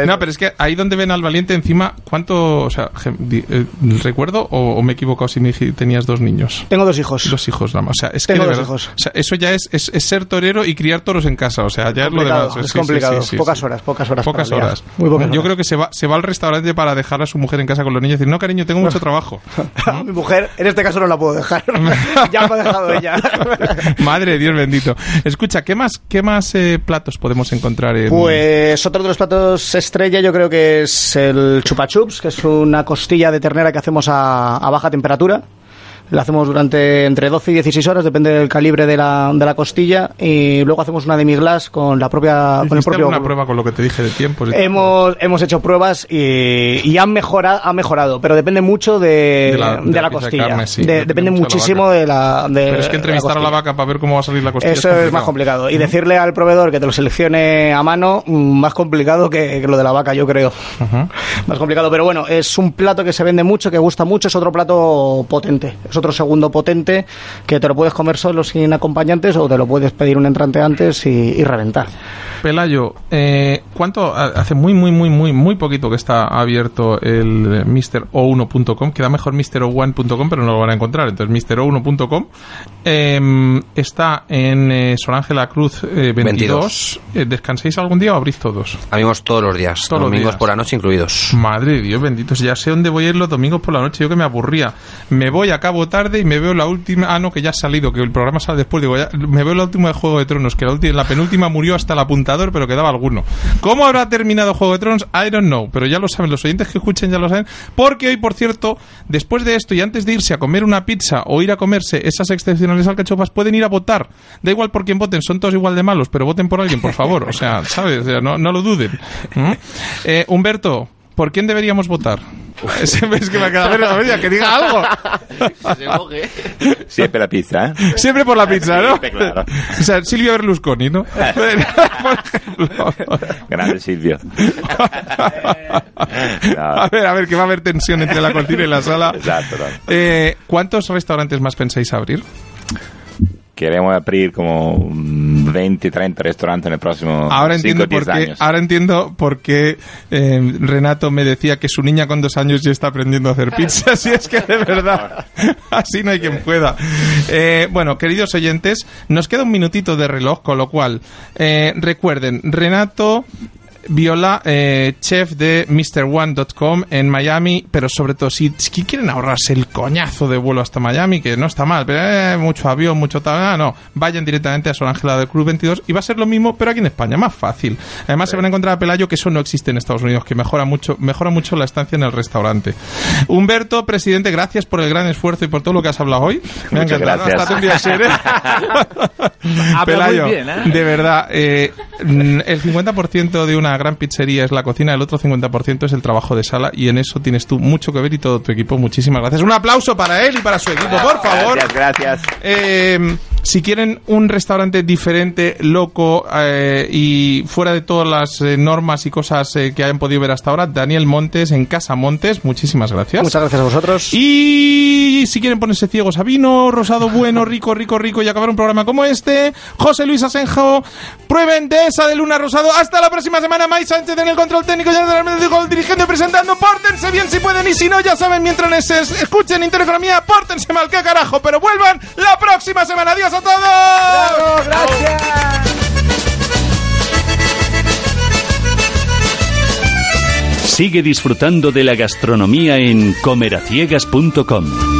ahí. No, pero es que ahí donde ven al valiente encima, ¿cuánto, o sea, eh, recuerdo o, o me he equivocado si me tenías dos niños? Tengo dos hijos. Dos hijos nada más. O sea, es Tengo que de dos verdad- hijos. O sea, eso ya es, es, es ser torero y criar toros en casa. O sea, ya es lo demás. es Sí, complicado. sí, sí, pocas horas, pocas horas. Pocas horas. Muy pocas Yo creo que se va, se va al restaurante para dejar a su mujer en casa con los niños y decir, no, cariño, tengo mucho trabajo. Mi mujer, en este caso no la puedo dejar. ya me ha dejado ella. Madre Dios bendito. Escucha, ¿qué más, qué más eh, platos podemos encontrar en... Pues otro de los platos estrella yo creo que es el chupa chups, que es una costilla de ternera que hacemos a, a baja temperatura. La hacemos durante entre 12 y 16 horas, depende del calibre de la, de la costilla. Y luego hacemos una demi-glace con la propia, con el ¿Hiciste propio alguna prueba con lo que te dije de tal? Hemos, hemos hecho pruebas y, y han mejorado, ha mejorado, pero depende mucho de, De la- de costilla. carne, sí, De- depende la muchísimo de la. de Pero es que la entrevistar a la vaca para ver cómo va a salir la costilla Eso es más complicado. Y decirle al proveedor que te lo seleccione a mano, mm, más complicado que, que lo de la vaca, yo creo. Más complicado, pero bueno, es un plato que se vende mucho, que gusta mucho, es otro plato potente. Es otro segundo potente que te lo puedes comer solo sin acompañantes o te lo puedes pedir un entrante antes y, y reventar. Pelayo, eh, ¿cuánto? Hace muy, muy, muy, muy, muy poquito que está abierto el MrO1.com. Queda mejor MrO1.com, pero no lo van a encontrar. Entonces, MrO1.com eh, está en eh, Sor Ángela Cruz eh, 22. Eh, ¿Descansáis algún día o abrís todos? Abrimos todos los días, Todos los domingos días. por la noche incluidos. Madre de Dios bendito, si ya sé dónde voy a ir los domingos por la noche, yo que me aburría. Me voy, acabo tarde y me veo la última. Ah, no, que ya ha salido, que el programa sale después. Digo, ya, me veo la última de Juego de Tronos, que la, última, la penúltima murió hasta el apuntador, pero quedaba alguno. ¿Cómo habrá terminado Juego de Tronos? I don't know, pero ya lo saben, los oyentes que escuchen ya lo saben. Porque hoy, por cierto, después de esto y antes de irse a comer una pizza o ir a comerse esas excepcionales alcachofas, pueden ir a votar. Da igual por quién voten, son todos igual de malos, pero voten por alguien, por favor. O sea, ¿sabes? O sea, no, no lo duden. ¿Mm? Eh, Humberto, ¿por quién deberíamos votar? Ese es que me ver la media, que diga algo. Siempre la pizza, ¿eh? Siempre por la pizza, ¿no? Siempre, claro. O sea, Silvio Berlusconi, ¿no? Grande Silvio. A ver, a ver, que va a haber tensión entre la cortina y la sala. Exacto. Eh, ¿Cuántos restaurantes más pensáis abrir? Queremos abrir como mm, 20, 30 restaurantes en el próximo Ahora 5 entiendo 10 por qué, años. ahora entiendo por qué eh, Renato me decía que su niña con dos años ya está aprendiendo a hacer pizza. Si es que de verdad, así no hay quien pueda. Eh, bueno, queridos oyentes, nos queda un minutito de reloj, con lo cual, eh, recuerden, Renato Viola, eh, chef de MrOne.com en Miami, pero sobre todo si, si quieren ahorrarse el coñazo de vuelo hasta Miami, que no está mal, pero eh, mucho avión, mucho tal, ah, no, vayan directamente a Sor Ángela del Club 22 y va a ser lo mismo, pero aquí en España, más fácil. Además se van a encontrar a Pelayo que eso no existe en Estados Unidos, que mejora mucho, mejora mucho la estancia en el restaurante. Humberto, presidente, gracias por el gran esfuerzo y por todo lo que has hablado hoy. Me ha encantado. gracias. Hasta un día ser, ¿eh? Habla Pelayo, muy bien, de verdad, el 50% de una gran pizzería es la cocina, el otro 50% es el trabajo de sala y en eso tienes tú mucho que ver y todo tu equipo. Muchísimas gracias. Un aplauso para él y para su equipo, por favor. Gracias, gracias. Eh, si quieren un restaurante diferente, loco eh, y fuera de todas las eh, normas y cosas eh, que hayan podido ver hasta ahora, Daniel Montes en Casa Montes, muchísimas gracias. Muchas gracias a vosotros. Y si quieren ponerse ciegos a vino, rosado bueno, rico, rico, rico y acabar un programa como este, José Luis Asenjo, prueben de esa de Luna Rosado. Hasta la próxima semana, May Sánchez en el control técnico, ya el dirigente presentando. Pórtense bien si pueden y si no, ya saben, mientras les escuchen Intereconomía, pórtense mal, qué carajo, pero vuelvan la próxima semana. Adiós a todos. gracias. Sigue disfrutando de la gastronomía en comeraciegas.com.